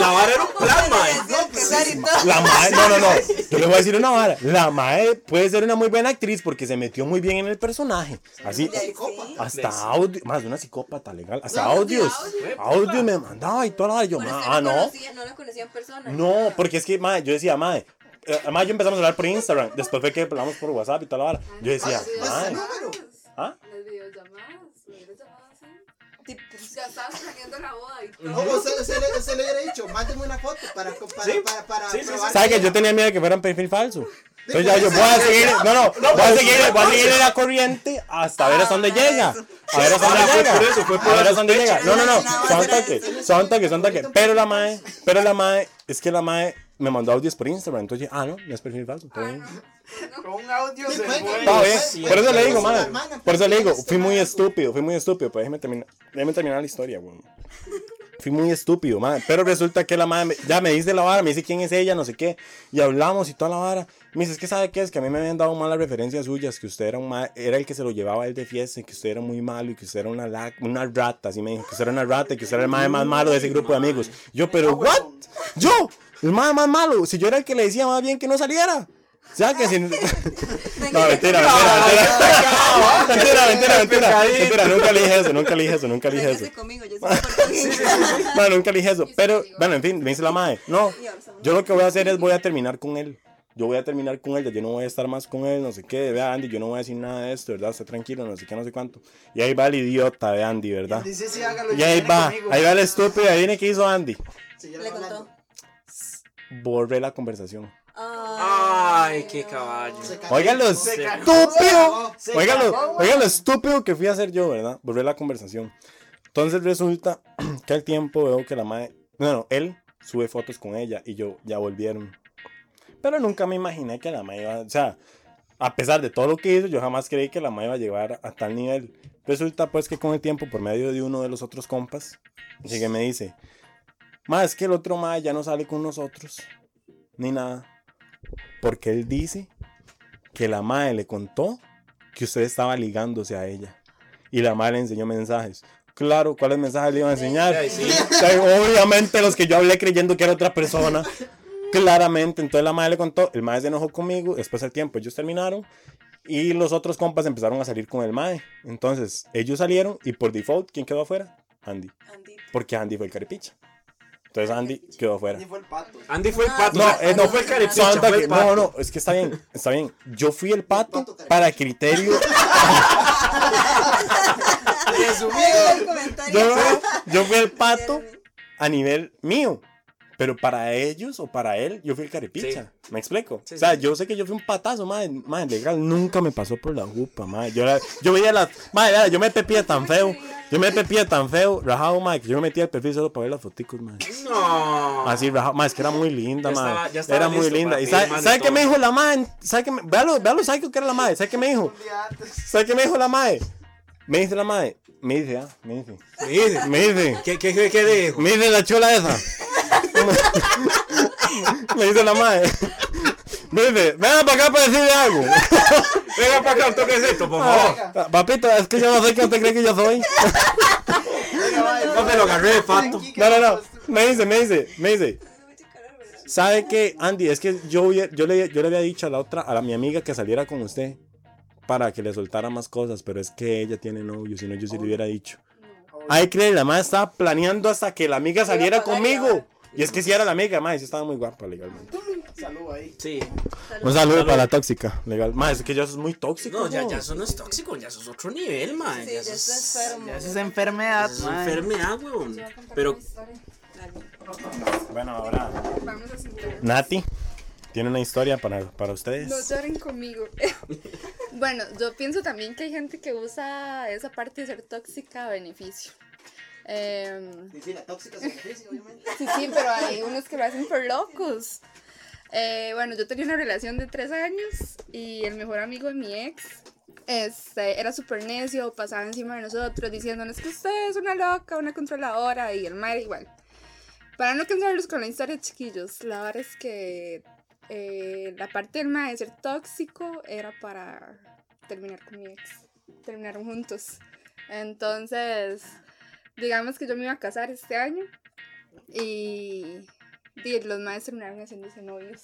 La vara era un plan, mae. La mae, no, no, no. [laughs] Yo le voy a decir una vara. La mae puede ser una muy buena actriz porque se metió muy bien en el personaje. Así, De hasta audio, más de una psicópata legal, hasta audios. Audio me mandaba y toda la vara. Yo, ma, ah, no no. la conocía en persona. No, porque es que, mae, yo decía, mae. eh, Además, yo empezamos a hablar por Instagram. Después fue que hablamos por WhatsApp y toda la vara. Yo decía, mae. ¿Ah? Ya estabas planeando la boda y todo. No, usted le, hubiera dicho, mándeme una foto para, para, Sí. para, para Sí, sí, ¿Sabes que yo tenía miedo de que fuera un perfil falso? Entonces ya yo voy a seguir, no, no, voy a seguir, voy a seguir la corriente hasta ver hasta dónde llega. A ver hasta dónde Ah, llega. por eso, fue por A ver hasta dónde llega. No, no, no, son toques, son toques, son toques. Pero la mae, pero la mae, es que la mae me mandó audios por Instagram. Entonces, ah, no, no es perfil falso. Está bien. [laughs] Con un audio se fue bien. Sí, Por eso le digo, hermana, Por eso le digo, fui muy madre. estúpido, fui muy estúpido. Pues déjeme terminar, déjeme terminar la historia, weón. Fui muy estúpido, madre. Pero resulta que la madre me- ya me dice la vara, me dice quién es ella, no sé qué. Y hablamos y toda la vara. Me dice, es que sabe qué es, que a mí me habían dado malas referencias suyas, que usted era un ma- era el que se lo llevaba a él de fiesta, y que usted era muy malo, y que usted era una, la- una rata, así me dijo, que usted era una rata, y que usted era el madre más malo de ese grupo de amigos. Yo, pero, ¿what? Yo, el madre más malo, si yo era el que le decía más bien que no saliera. O sea, que si... [laughs] No, mentira, mentira, mentira. Mentira, mentira, mentira. Mentira, nunca le dije eso, nunca le dije eso, nunca le dije eso. Véngase conmigo, yo [laughs] sí me porto bien. No, nunca le dije eso. Pero, bueno, en fin, me dice la madre. No, yo lo que voy a hacer es voy a terminar con él. Yo voy a terminar con él, ya yo no voy a estar más con él, no sé qué. Vea, Andy, yo no voy a decir nada de esto, ¿verdad? Está tranquilo, no sé qué, no sé cuánto. Y ahí va el idiota de Andy, ¿verdad? Dice, sí, hágalo. Y ahí va, ahí va el estúpido. Ahí viene qué hizo Andy. Le contó. Borré la conversación. Ay, qué caballo. Oigan lo estúpido. Oigan lo, oigan lo estúpido que fui a hacer yo, ¿verdad? Volver la conversación. Entonces resulta [clears throat] que al tiempo veo que la madre. No, no, él sube fotos con ella y yo ya volvieron. Pero nunca me imaginé que la madre iba. O sea, a pesar de todo lo que hizo, yo jamás creí que la madre iba a llegar a tal nivel. Resulta pues que con el tiempo, por medio de uno de los otros compas, llegué y me dice: Más es que el otro madre ya no sale con nosotros, ni nada. Porque él dice que la madre le contó que usted estaba ligándose a ella. Y la madre le enseñó mensajes. Claro, ¿cuáles mensajes le iban a enseñar? Sí. O sea, Obviamente los que yo hablé creyendo que era otra persona. Claramente, entonces la madre le contó, el madre se enojó conmigo, después al tiempo ellos terminaron y los otros compas empezaron a salir con el madre. Entonces ellos salieron y por default, ¿quién quedó afuera? Andy. Andy. Porque Andy fue el caripicha. Entonces Andy quedó afuera. Andy fue el pato. Andy fue el pato. No, eh, no fue el caripicha, Santa fue que- el pato. no, no, es que está bien, está bien. Yo fui el pato para criterio. [laughs] Yo fui el pato a nivel mío. Pero para ellos o para él, yo fui el caripicha. ¿Me explico? Sí, o sea, sí. yo sé que yo fui un patazo, madre. Madre, legal, nunca me pasó por la jupa, madre. Yo, era- yo veía las. Madre, yo me pepía tan feo. Yo me pepía tan feo, rajado, madre, que yo me metía al perfil solo para ver las foticos, madre. No. Así, rajado. Madre, es que era muy linda, Ya madre. estaba- ya estaba Era muy linda. ¿Y sabe, sabe qué me dijo la madre? ¿Sabe qué me, vea lo, vea lo psycho que era la madre. ¿Sabe qué me dijo? ¿Sabe qué me dijo la madre? Me dice la madre. Me dice, ah, me dice. Me dice, me dice. ¿Qué, qué, qué, qué dijo? Me dice la chola esa. [laughs] me dice la madre. Me dice, venga para acá para decirle algo. [laughs] Venga para acá, toque esto, por favor. Ah, Papito, es que yo no soy quien usted cree que yo soy. [laughs] No me lo agarré de pato. No, no, no. Me dice, me dice, me dice. ¿Sabe qué, Andy? Es que yo, hubiera- yo, le, yo le había dicho a la otra, a la, mi amiga que saliera con usted para que le soltara más cosas, pero es que ella tiene novio, si no yo sí le hubiera dicho. Ay, cree, la madre estaba planeando hasta que la amiga saliera conmigo. Y es que si era la amiga, madre, sí estaba muy guapa legalmente. Salud ahí. Sí. Un saludo para la tóxica, legal. Madre, es que ya es muy tóxico. No, ya, ya eso no es tóxico, ya eso es otro nivel, man. Sí, ya ya eso está es, enfermo. Ya esa es enfermedad, eso es enfermedad, weón. Pero. Bueno, ahora, Vamos a. Nati tiene una historia para, para ustedes. No lloren conmigo. [laughs] bueno, yo pienso también que hay gente que usa esa parte de ser tóxica a beneficio. Em, Sí, sí, la tóxica se beneficia, obviamente. sí, sí, pero hay unos que lo hacen por locos. Eh, bueno, yo tenía una relación de tres años y el mejor amigo de mi ex este, era súper necio, pasaba encima de nosotros diciéndonos que usted es una loca, una controladora y el mar igual. Para no cansarlos con la historia, chiquillos, la verdad es que eh, la parte del mae de ser tóxico era para terminar con mi ex. Terminaron juntos. Entonces, digamos que yo me iba a casar este año y, y los maes terminaron haciéndose novios.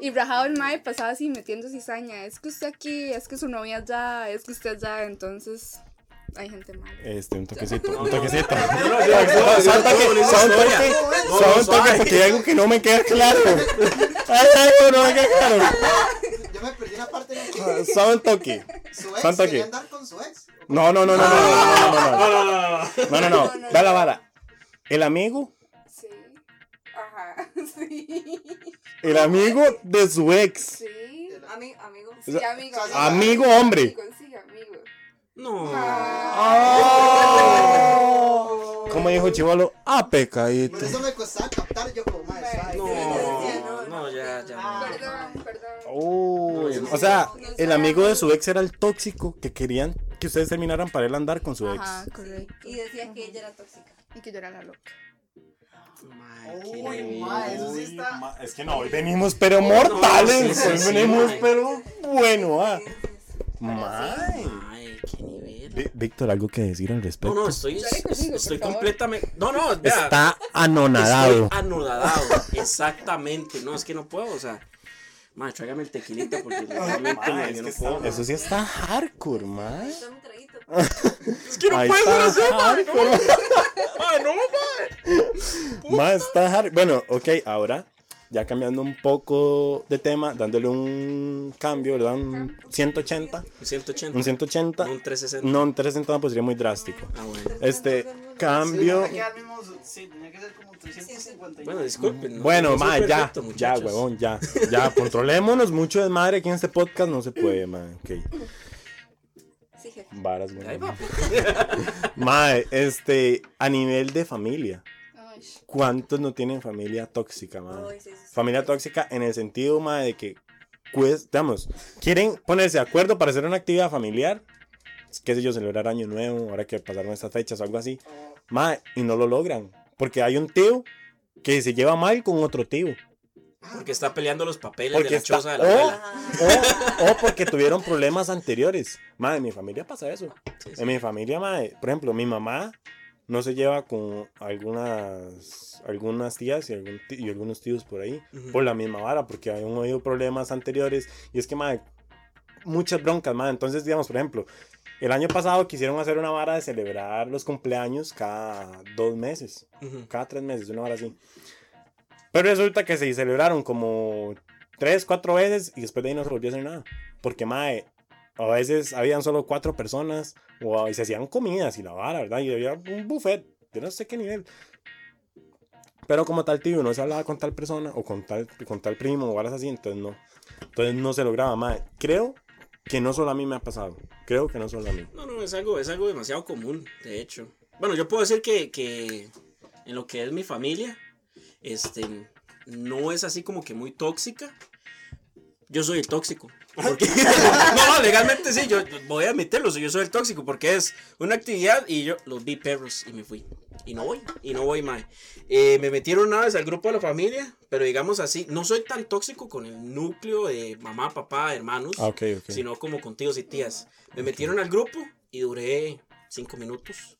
Y rajado el mae pasaba así metiendo cizaña. Es que usted aquí, es que su novia allá, es que usted allá. Entonces, hay gente mala. Este, un toquecito, un toquecito. Son suave. porque hay algo que no me queda claro. Hay algo no me queda claro. Me perdí una parte en la que Son toques. su ex quería andar con su ex. No, no, no, no, no, no, no, no, no, no, no, no, no. no, no, no, ve la vara. El amigo, Sí. Ajá. Sí. el amigo de su ex. Sí. Ami- amigo. Sí, amigo. Amigo hombre. Amigo, sí, amigo. No. Oh. Como dijo Chivolo, ah, pecadito. Por eso me costaba captar yo como suave. No, no, ya, ya. Uy, o sea, el amigo de su ex era el tóxico que querían que ustedes terminaran para él andar con su ex. Ajá, correcto. Y decía que ella era tóxica. Y que yo era la loca. Mae, qué Uy, nivel. ma, eso sí está. Ma- Es que no, hoy venimos pero mortales. sí, sí, hoy venimos pero bueno, ah. Mae. Mae, qué nivel. Víctor, ¿algo que decir al No, respecto? no, estoy, Dale conmigo, estoy por favor. completamente. No, no, Está anonadado. Estoy anodadado, [laughs] exactamente. No, es que no puedo, o sea. Mae, tráigame el tequilita porque [laughs] realmente yo no puedo. está- eso sí está hardcore, mae. [laughs] Es que no Ahí puedo está hacer, mae, no. hardcore. [laughs] Mae, no, mae. Mae, está hard- Bueno, ok, ahora, ya cambiando un poco de tema, dándole un cambio, ¿verdad? Un 180. Un 180. Un 180. No, un 360. No, un 360 pues sería muy drástico. Ah, bueno. Este, cambio. Sí, tenía que ser como 350. Bueno, disculpen. no, Bueno, mae, ya, perfecto, ya, huevón, ya, ya, controlémonos mucho de madre aquí en este podcast, no se puede, mae, ok, Sí, jefe. varas, va. [laughs] Mae, este, a nivel de familia, ¿cuántos no tienen familia tóxica? Ay, sí, sí, sí. Familia tóxica en el sentido, mae, de que, pues, digamos, quieren ponerse de acuerdo para hacer una actividad familiar, qué sé yo, celebrar año nuevo, ahora que pasaron estas fechas o algo así, mae, y no lo logran, porque hay un tío que se lleva mal con otro tío. Porque está peleando los papeles Porque de la está- choza de la abuela. O, o porque tuvieron problemas anteriores. Madre, en mi familia pasa eso. Sí, sí. En mi familia, madre, por ejemplo, mi mamá no se lleva con algunas algunas tías y, algún y algunos tíos por ahí Ujú. por la misma vara, porque han habido problemas anteriores. Y es que, madre, muchas broncas, madre. Entonces, digamos, por ejemplo, el año pasado quisieron hacer una vara de celebrar los cumpleaños cada dos meses Ujú. cada tres meses, una hora así. Pero resulta que se celebraron como tres, cuatro veces y después de ahí no se volvió a hacer nada. Porque, mae, a veces habían solo cuatro personas o y se hacían comidas y la vara, ¿verdad? Y había un buffet de no sé qué nivel. Pero como tal tío no se hablaba con tal persona o con tal, con tal primo o varas así, entonces no. Entonces no se lograba, mae. Creo que no solo a mí me ha pasado. Creo que no solo a mí. No, no, es algo, es algo demasiado común, de hecho. Bueno, yo puedo decir que, que en lo que es mi familia, este, no es así como que muy tóxica. Yo soy el tóxico. Porque- [laughs] no, no, legalmente sí, yo voy a admitirlo, yo soy el tóxico porque es una actividad y yo los vi perros y me fui. Y no voy, y no voy más. Eh, me metieron una vez al grupo de la familia, pero digamos así, no soy tan tóxico con el núcleo de mamá, papá, hermanos Ah, ok, ok. sino como con tíos y tías. Me metieron al grupo y duré cinco minutos.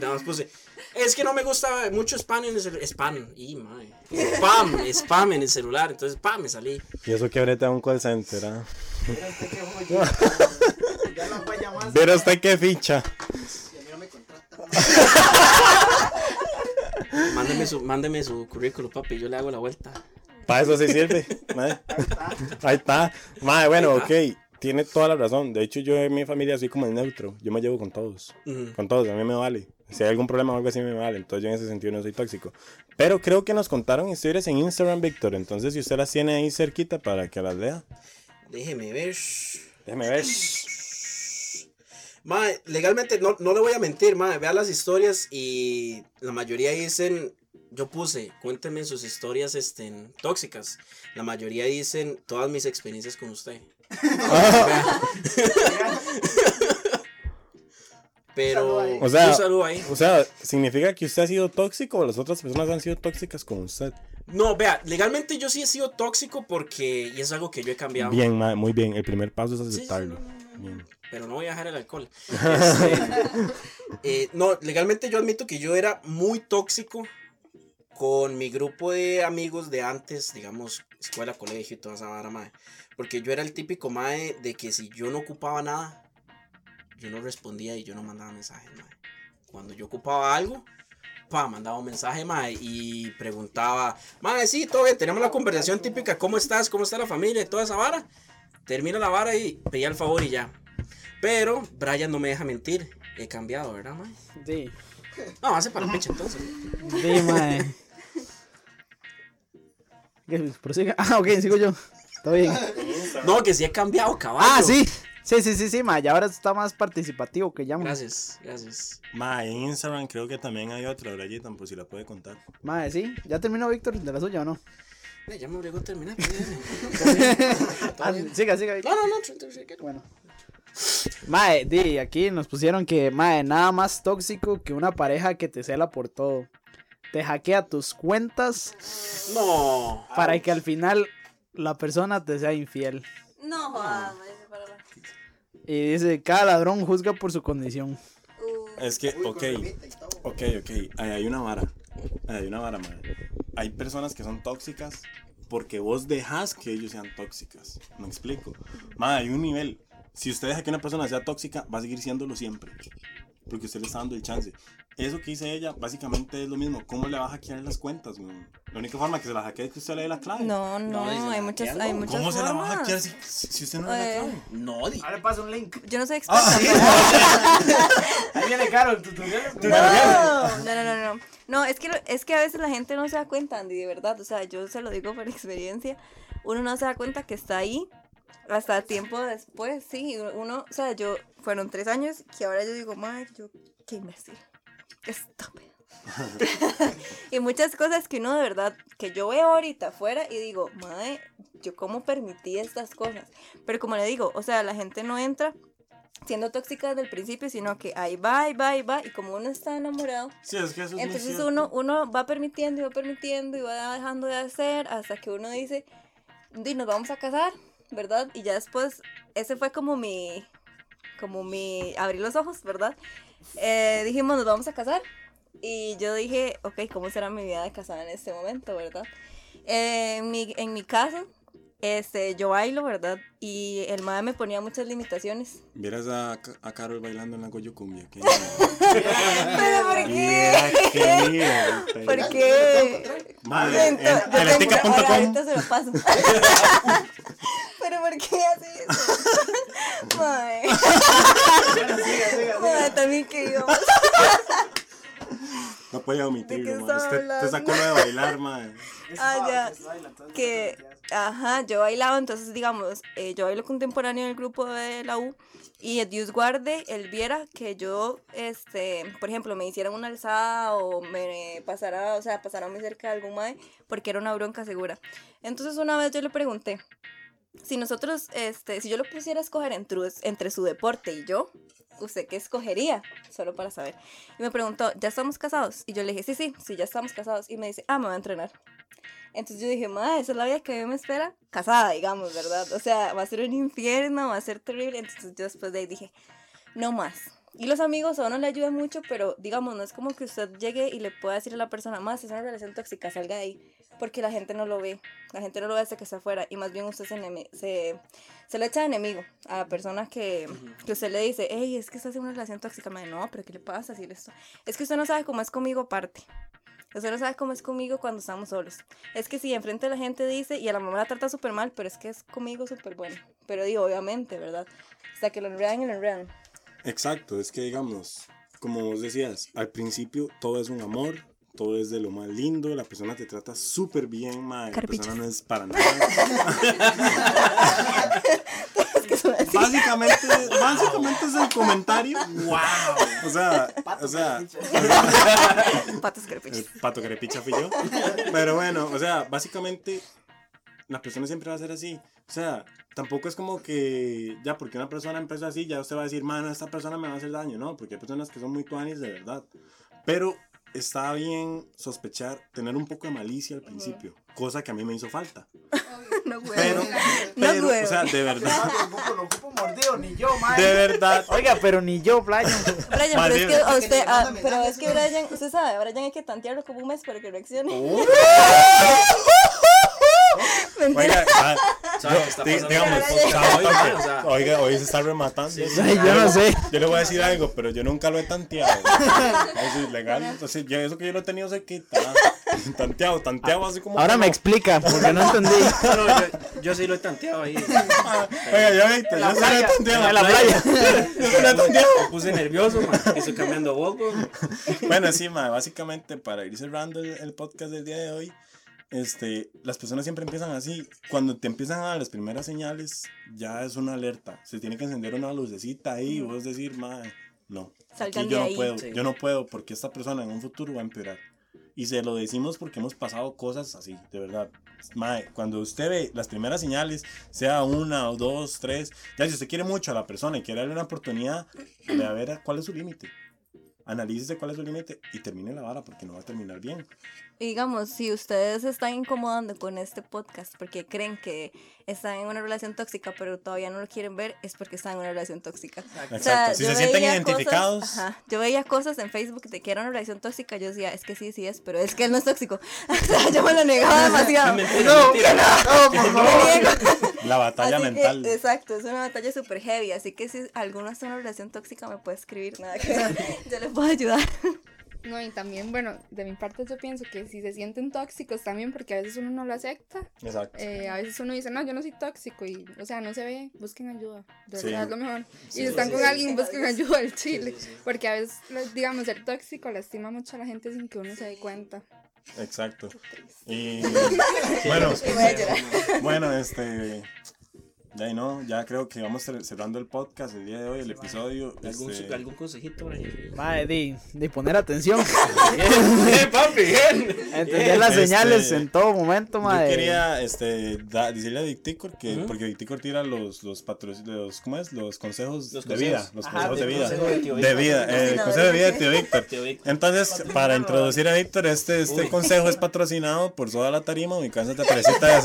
Nada más puse. Es que no me gusta mucho spam en el celular. Spam, y mae. Spam, spam en el celular. Entonces, pam, me salí. Y eso que ahorita un call center, ¿ah? Pero usted qué ficha. [laughs] Mándeme su, mándeme su currículum, papi. Yo le hago la vuelta. Para eso sí sirve. mae. Ahí está. Mae, bueno, ok. Tiene toda la razón. De hecho, yo en mi familia soy como el neutro. Yo me llevo con todos. Con todos, a mí me vale. Si hay algún problema o algo así, me vale. Entonces, yo en ese sentido no soy tóxico. Pero creo que nos contaron historias en Instagram, Víctor. Entonces, si usted las tiene ahí cerquita para que las lea, Déjeme ver. déjeme ver. Mae, legalmente no, no le voy a mentir, mae. Vea las historias y la mayoría dicen. Yo puse, cuénteme sus historias este, tóxicas. La mayoría dicen todas mis experiencias con usted. [laughs] [laughs] [laughs] Pero. O sea, un saludo ahí. O sea, ¿significa que usted ha sido tóxico o las otras personas han sido tóxicas con usted? No, vea, legalmente yo sí he sido tóxico porque. Y es algo que yo he cambiado. Bien, mae, muy bien. El primer paso es Sí, sí, aceptarlo. no, no. Pero no voy a dejar el alcohol. [laughs] Este, eh, no, legalmente yo admito que yo era muy tóxico con mi grupo de amigos de antes, digamos, escuela, colegio y toda esa vara, mae. Porque yo era el típico mae de que si yo no ocupaba nada, yo no respondía y yo no mandaba mensajes, mae. Cuando yo ocupaba algo, pa, mandaba un mensaje, mae, y preguntaba, mae, sí, todo bien, tenemos la conversación típica, ¿cómo estás? ¿Cómo está la familia? Y toda esa vara. Termina la vara y pedía el favor y ya. Pero Brian no me deja mentir. He cambiado, ¿verdad, mae? Sí. No, hace para el pecho entonces. Sí, mae. [laughs] Ah, ok, sigo yo. Está bien. No, que sí he cambiado, caballo. Ah, sí. Sí, sí, sí, sí, mae. Ya ahora está más participativo que llamo. Gracias, gracias. Mae, en Instagram creo que también hay otra, Brayitan, por si la puede contar. Mae, sí. ¿Ya terminó Víctor de la suya o no? Eh, Ya me obligó a terminar. [laughs] Ah, siga, siga. Víctor. No, no, no. tr- tr- tr- Bueno. Mae, di, aquí nos pusieron que, mae, nada más tóxico que una pareja que te cela por todo. Te hackea tus cuentas No. para que al final la persona te sea infiel. No, jodas, Y dice, cada ladrón juzga por su condición. Es que, ok, ok, ok, ahí hay una vara, ahí hay una vara, madre. Hay personas que son tóxicas porque vos dejas que ellos sean tóxicas. ¿Me explico? Madre, hay un nivel. Si usted deja que una persona sea tóxica, va a seguir siéndolo siempre. Porque usted le está dando el chance. Eso que dice ella, básicamente es lo mismo. ¿Cómo le va a hackear las cuentas, weón? La única forma que se la hackee es que usted le dé la clave. no, no, dice, hay muchas, hay muchas ¿Cómo se la va a formas. hackear si, si usted no le da la Eh, clave? No, di- Ahora pasa un link. Yo no soy experta. [laughs] Ahí viene caro el tutorial. no, no, no, no, no. No, es que, es que a veces la gente no se da cuenta, Andy, de verdad. O sea, yo se lo digo por [laughs] experiencia. Uno no se da cuenta que está ahí hasta tiempo después, sí. Uno, o sea, yo, fueron tres años que ahora yo digo, madre, yo, qué imbécil. Estúpido. [laughs] y muchas cosas que uno de verdad, que yo veo ahorita afuera y digo, madre, yo cómo permití estas cosas. Pero como le digo, o sea, la gente no entra siendo tóxica desde el principio, sino que ahí va, ahí va, ahí va, y como uno está enamorado, Sí, es que eso es entonces uno, uno va permitiendo y va permitiendo y va dejando de hacer hasta que uno dice, y nos vamos a casar, ¿verdad? Y ya después, ese fue como mi, como mi, abrí los ojos, ¿verdad? Eh, dijimos, nos vamos a casar. Y yo dije, ok, ¿cómo será mi vida de casada en este momento, verdad? Eh, en, mi, en mi caso, este, yo bailo, ¿verdad? Y el madre me ponía muchas limitaciones. Vieras a, a Carol bailando en la Goyo Cumbia. ¿Qué? [laughs] ¿Pero por qué? Qué ¿Por qué? Madre, en ahorita se lo paso. [laughs] Pero ¿por qué [laughs] también que íbamos. No podía ¿De omitirlo, estaba Usted te sacó lo de bailar, madre. Ah, ya. Que, ajá, yo bailaba, entonces, digamos, eh, yo bailo contemporáneo en el grupo de la U. Y Dios guarde, él viera que yo, este, por ejemplo, me hicieran una alzada o me pasara, o sea, pasara muy cerca de algún mae, porque era una bronca segura. Entonces, una vez yo le pregunté, si nosotros, este, si yo lo pusiera a escoger entre, entre su deporte y yo, ¿usted qué escogería? Solo para saber. Y me preguntó, ¿ya estamos casados? Y yo le dije, sí, sí, sí, ya estamos casados. Y me dice, ah, me voy a entrenar. Entonces yo dije, madre, esa es la vida que a mí me espera casada, digamos, ¿verdad? O sea, va a ser un infierno, va a ser terrible. Entonces yo después de ahí dije, no más. Y los amigos a uno le ayudan mucho, pero digamos, no es como que usted llegue y le pueda decir a la persona, más es una relación tóxica, salga de ahí. Porque la gente no lo ve. La gente no lo ve hasta que está afuera. Y más bien usted se, se, se le echa de enemigo a la persona que, que usted le dice, hey, es que estás en una relación tóxica. Madre, no, pero ¿qué le pasa? Si esto? Es que usted no sabe cómo es conmigo aparte. Usted no sabe cómo es conmigo cuando estamos solos. Es que si enfrente la gente dice, y a la mamá la trata súper mal, pero es que es conmigo súper bueno. Pero digo, obviamente, ¿verdad? Hasta que lo enredan y lo enredan. Exacto, es que digamos, como vos decías, al principio todo es un amor, todo es de lo más lindo, la persona te trata súper bien, ma, la persona no es para nada. [laughs] básicamente, básicamente es el comentario. Wow. O sea, o sea, Patos crepichos. el pato crepicha fui yo. Pero bueno, o sea, básicamente la persona siempre va a ser así. O sea, tampoco es como que ya porque una persona empezó así, ya usted va a decir, mano, esta persona me va a hacer daño, ¿no? Porque hay personas que son muy tuanis de verdad. Pero está bien sospechar, tener un poco de malicia al principio, cosa que a mí me hizo falta. [laughs] No, güey. Pero, No, pero, güey. o sea, de verdad, Lo ocupo mordido, ni yo, mae. de verdad. Oiga, pero ni yo, Brian. [laughs] Brian, Más pero es que a usted, ah, pero es que Brian, usted sabe, Brian hay que tantearlo como un mes para que reaccione. Mentira. [laughs] Oiga, ah, [laughs] ¿Sabes qué está di- pasando digamos, oiga, hoy se está rematando. yo no sé. Yo le voy a decir algo, pero yo nunca lo he tanteado. Eso [laughs] es. Entonces, yo, eso que yo lo he tenido se quita. [laughs] Tanteado, tanteado así como. Ahora me explica, porque no entendí. no, yo, yo sí lo he tanteado ahí. Oiga, ya viste, yo se lo he tanteado. En la playa. Yo se lo he tanteado. Me puse nervioso, man. Estoy cambiando voz, weón. Bueno, sí, ma, básicamente para ir cerrando el, el podcast del día de hoy, este, las personas siempre empiezan así. Cuando te empiezan a dar las primeras señales, ya es una alerta. Se tiene que encender una lucecita ahí y vos decir, ma, no, Salgan aquí de yo no ahí. puedo, Sí. yo no puedo porque esta persona en un futuro va a empeorar. Y se lo decimos porque hemos pasado cosas así, de verdad. Mae, cuando usted ve las primeras señales, sea una o dos, tres, ya si usted quiere mucho a la persona y quiere darle una oportunidad, ve a ver cuál es su límite. Analícese cuál es su límite y termine la vara porque no va a terminar bien. Y digamos, si ustedes se están incomodando con este podcast porque creen que están en una relación tóxica, pero todavía no lo quieren ver, es porque están en una relación tóxica. O sea. Si se sienten identificados, Cosas, ajá, yo veía cosas en Facebook de que era una relación tóxica. Yo decía, es que sí, sí es, pero es que él no es tóxico. [laughs] o sea, yo me lo negaba [laughs] demasiado. Mentira, mentira. Me niego. La batalla Así que, mental. exacto, es una batalla súper heavy. Así que si alguno está en una relación tóxica, me puede escribir. Nada que. [laughs] Yo le puedo ayudar. No, y también, bueno, de mi parte yo pienso que si se sienten tóxicos también, porque a veces uno no lo acepta, Exacto. eh, a veces uno dice, no, yo no soy tóxico, y, o sea, no se ve, busquen ayuda, de Sí. lo mejor. Sí, y si están sí, con sí. alguien, busquen ayuda al chile, porque a veces, digamos, ser tóxico lastima mucho a la gente sin que uno se dé cuenta. Exacto. Y bueno, [laughs] bueno, este. Ya y no, ya creo que vamos cer- cerrando el podcast el día de hoy, el episodio. ¿Algún, este, algún consejito? Mae, de, de poner atención. Bien, [laughs] papi, bien. Entender las Este, señales en todo momento, Yo mae. quería este, da- decirle a Victicor que, Ujú. porque Victicor tira los, los patrocinios, ¿cómo es? Los consejos Los de vida, los Ajá, consejos de vida. consejo de tío De Víctor. vida, eh, el Patrocinador. consejo de vida de tío Víctor. Entonces, para introducir a Víctor, este, este Uy. consejo es patrocinado por Soda La Tarima, mi casa de Teresita de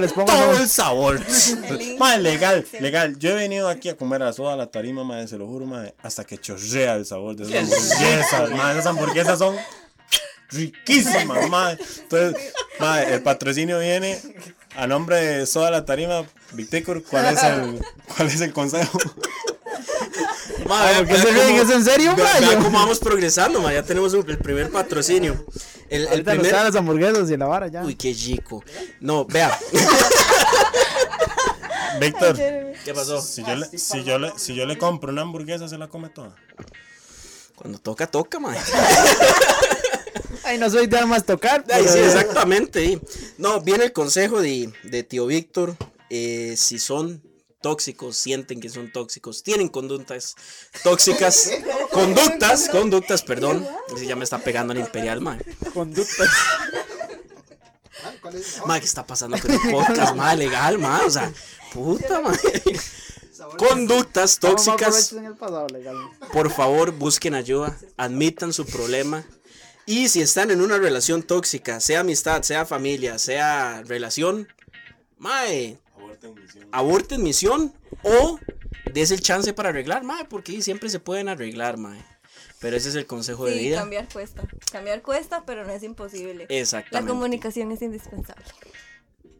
les pongo Todo el sabor. [laughs] Madre, legal, legal. Yo he venido aquí a comer a Soda La Tarima, madre, se lo juro, madre, hasta que chorrea el sabor de esas hamburguesas. Madre, esas hamburguesas son riquísimas, madre. Entonces, madre, el patrocinio viene a nombre de Soda La Tarima. Victicor, ¿cuál es el, cuál es el consejo? Ma, ¿Por qué se ríen? ¿Es en serio, vea- vea cómo vamos progresando, ma. Ya tenemos un- el primer patrocinio. El, el primer. las hamburguesas y la vara ya. Uy, qué chico. No, vea. [laughs] Víctor, ¿Qué pasó? si yo, le, si, yo le, si yo le compro una hamburguesa, ¿se la come toda? Cuando toca, toca, ma. [laughs] Ay, no soy de armas tocar. Ay, sí, exactamente. No, viene el consejo de, de tío Víctor. eh, si son tóxicos, sienten que son tóxicos, tienen conductas tóxicas, [laughs] conductas, conductas, perdón. Ya me está pegando el imperial, ma. Conductas. Ah, ¿cuál es? Ma, ¿qué está pasando con el podcast, ma? Legal, ma. O sea, puta, ma. Conductas tóxicas. Por favor, busquen ayuda, admitan su problema. Y si están en una relación tóxica, sea amistad, sea familia, sea relación, mae, aborten misión o des el chance para arreglar, mae, porque siempre se pueden arreglar, mae. Pero ese es el consejo de Sí, vida. cambiar cuesta. Cambiar cuesta, pero no es imposible. La Exactamente. comunicación es indispensable.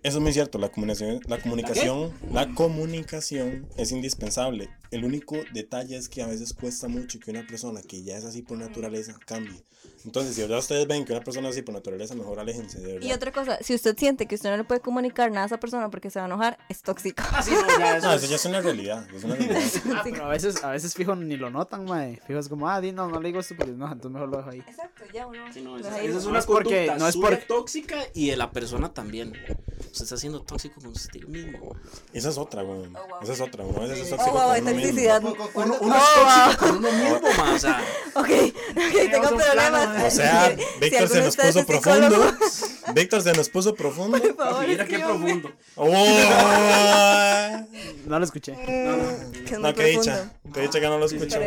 Eso es muy cierto, la comunicación, la comunicación, la comunicación es indispensable. El único detalle es que a veces cuesta mucho que una persona que ya es así por naturaleza cambie. Entonces, si verdad ustedes ven que una persona así por naturaleza, mejor aléjense, de verdad. Y otra cosa, si usted siente que usted no le puede comunicar nada a esa persona porque se va a enojar, es tóxico. Sí, no, ya eso No, es- eso ya es una realidad. es una realidad. [laughs] Ah, pero a veces, a veces fijo ni lo notan, mae. Fijo es como, ah, di, no, no le digo esto porque no, entonces mejor lo dejo ahí. Exacto, ya uno. Sí, no, esa, esa es no. una es porque- conducta no es suya por- tóxica y de la persona también. Usted está siendo tóxico con usted mismo. Esa es otra, güey. Oh, wow. Esa es otra. Uno a veces es Oh, tóxico con uno mismo. Toxicidad. Con- Uno, con- uno es [laughs] tóxico con uno mismo, ma, o sea, [laughs] Ok, ok, tengo problemas. plano, [laughs] O sea, Si- si Víctor se nos puso es profundo. Víctor se nos puso profundo. Por favor, mira qué escríbame. profundo. ¡Oh! No lo escuché. Que es muy No, qué profundo. Dicha. Qué dicha que no lo escucho.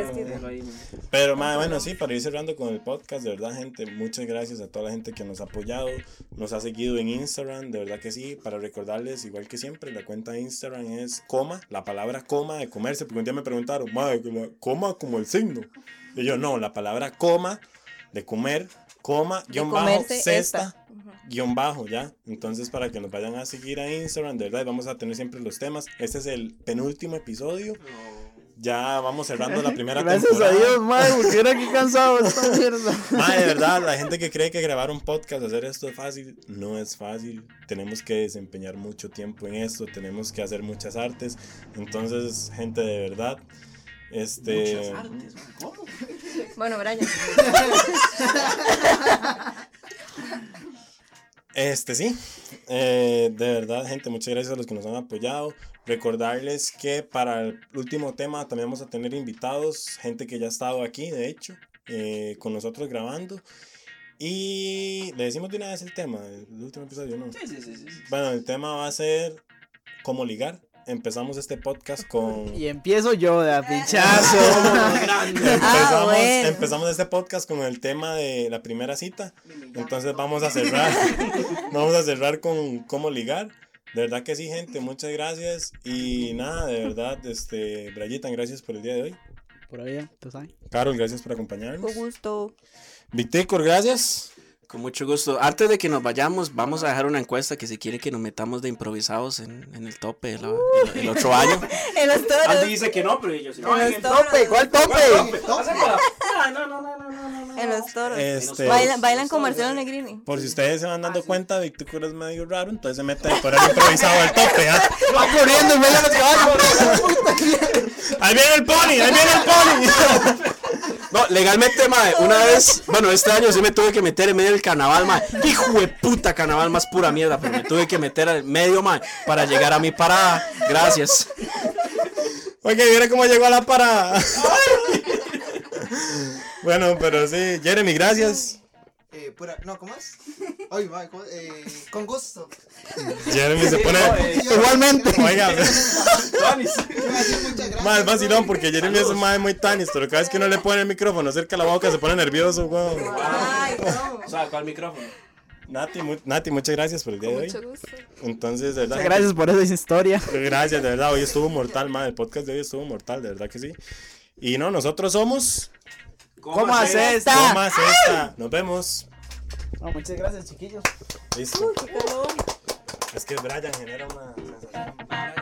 pero ma, bueno, sí, para ir cerrando con el podcast, de verdad, gente, muchas gracias a toda la gente que nos ha apoyado, nos ha seguido en Instagram, de verdad que sí, para recordarles, igual que siempre, la cuenta de Instagram es coma, la palabra coma de comerse, porque un día me preguntaron, coma como el signo. Y yo, no, la palabra coma, de comer, coma, guion bajo, cesta, guion bajo, ¿ya? Entonces, para que nos vayan a seguir a Instagram, de verdad, y vamos a tener siempre los temas. Este es el penúltimo episodio. Ya vamos cerrando la primera Gracias temporada. a Dios, mae, porque era que cansado esta [laughs] mierda. Ma, de verdad, la gente que cree que grabar un podcast, hacer esto es fácil, no es fácil. Tenemos que desempeñar mucho tiempo en esto, tenemos que hacer muchas artes. Entonces, gente, de verdad, este... Muchas artes, ¿cómo? [laughs] Bueno, Brian. Este sí, eh, de verdad, gente, muchas gracias a los que nos han apoyado. Recordarles que para el último tema también vamos a tener invitados, gente que ya ha estado aquí, de hecho, eh, con nosotros grabando. Y le decimos de una vez el tema, el último episodio, ¿no? Sí, sí, sí, sí, sí. Bueno, el tema va a ser cómo ligar. Empezamos este podcast con... Y empiezo yo de a pinchazo. [laughs] [laughs] Empezamos, Ah, bueno. empezamos este podcast con el tema de la primera cita. Entonces vamos a cerrar. [laughs] vamos a cerrar con cómo ligar. De verdad que sí, gente. Muchas gracias. Y nada, de verdad, este, Brayitan, gracias por el día de hoy. Por ahí, tú sabes. Carol, gracias por acompañarnos. Con gusto. Victicor, gracias. Con mucho gusto. Antes de que nos vayamos, vamos a dejar una encuesta que si quiere que nos metamos de improvisados en, en el tope la- el, el otro año. [laughs] En los toros. Andy dice que no, pero yo sí. En los toros. ¿Cuál tope? No, no, no, no, no, no, no. En los toros. Este, Bailan, bailan con Marcelo Negrini. por si ustedes se van dando cuenta, Victicor es medio raro, entonces se mete por el improvisado al tope. ¿ah? Va corriendo en medio de los caballos. Ahí viene el pony, ahí viene el pony. No, legalmente, mae, una vez, bueno, este año sí me tuve que meter en medio del carnaval, mae. Hijo de puta carnaval más pura mierda, pero me tuve que meter al medio, mae, para llegar a mi parada. Gracias. Ok, mira cómo llegó a la parada. [laughs] bueno, pero sí, Jeremy, gracias. Eh, pura, no, ¿cómo es? Ay, va, ¿cómo? eh, con gusto. Jeremy se pone. Igualmente. Oiga, más vacilón porque Jeremy es un madre muy tanis, pero cada vez que no le pone el micrófono cerca de la boca se pone nervioso, weón. Ay, no. O sea, ¿cuál micrófono? Nati, mu- Nati, muchas gracias por el día de hoy. Mucho gusto. Entonces, de verdad. Muchas gracias por esa historia. Gracias, de verdad. Hoy estuvo mortal, madre. El podcast de hoy estuvo mortal, de verdad que sí. Y no, nosotros somos. ¿Cómo haces? Está. Toma esta. Nos vemos. No, muchas gracias, chiquillos. Listo. Qué calor. Es que Brian genera una sensación.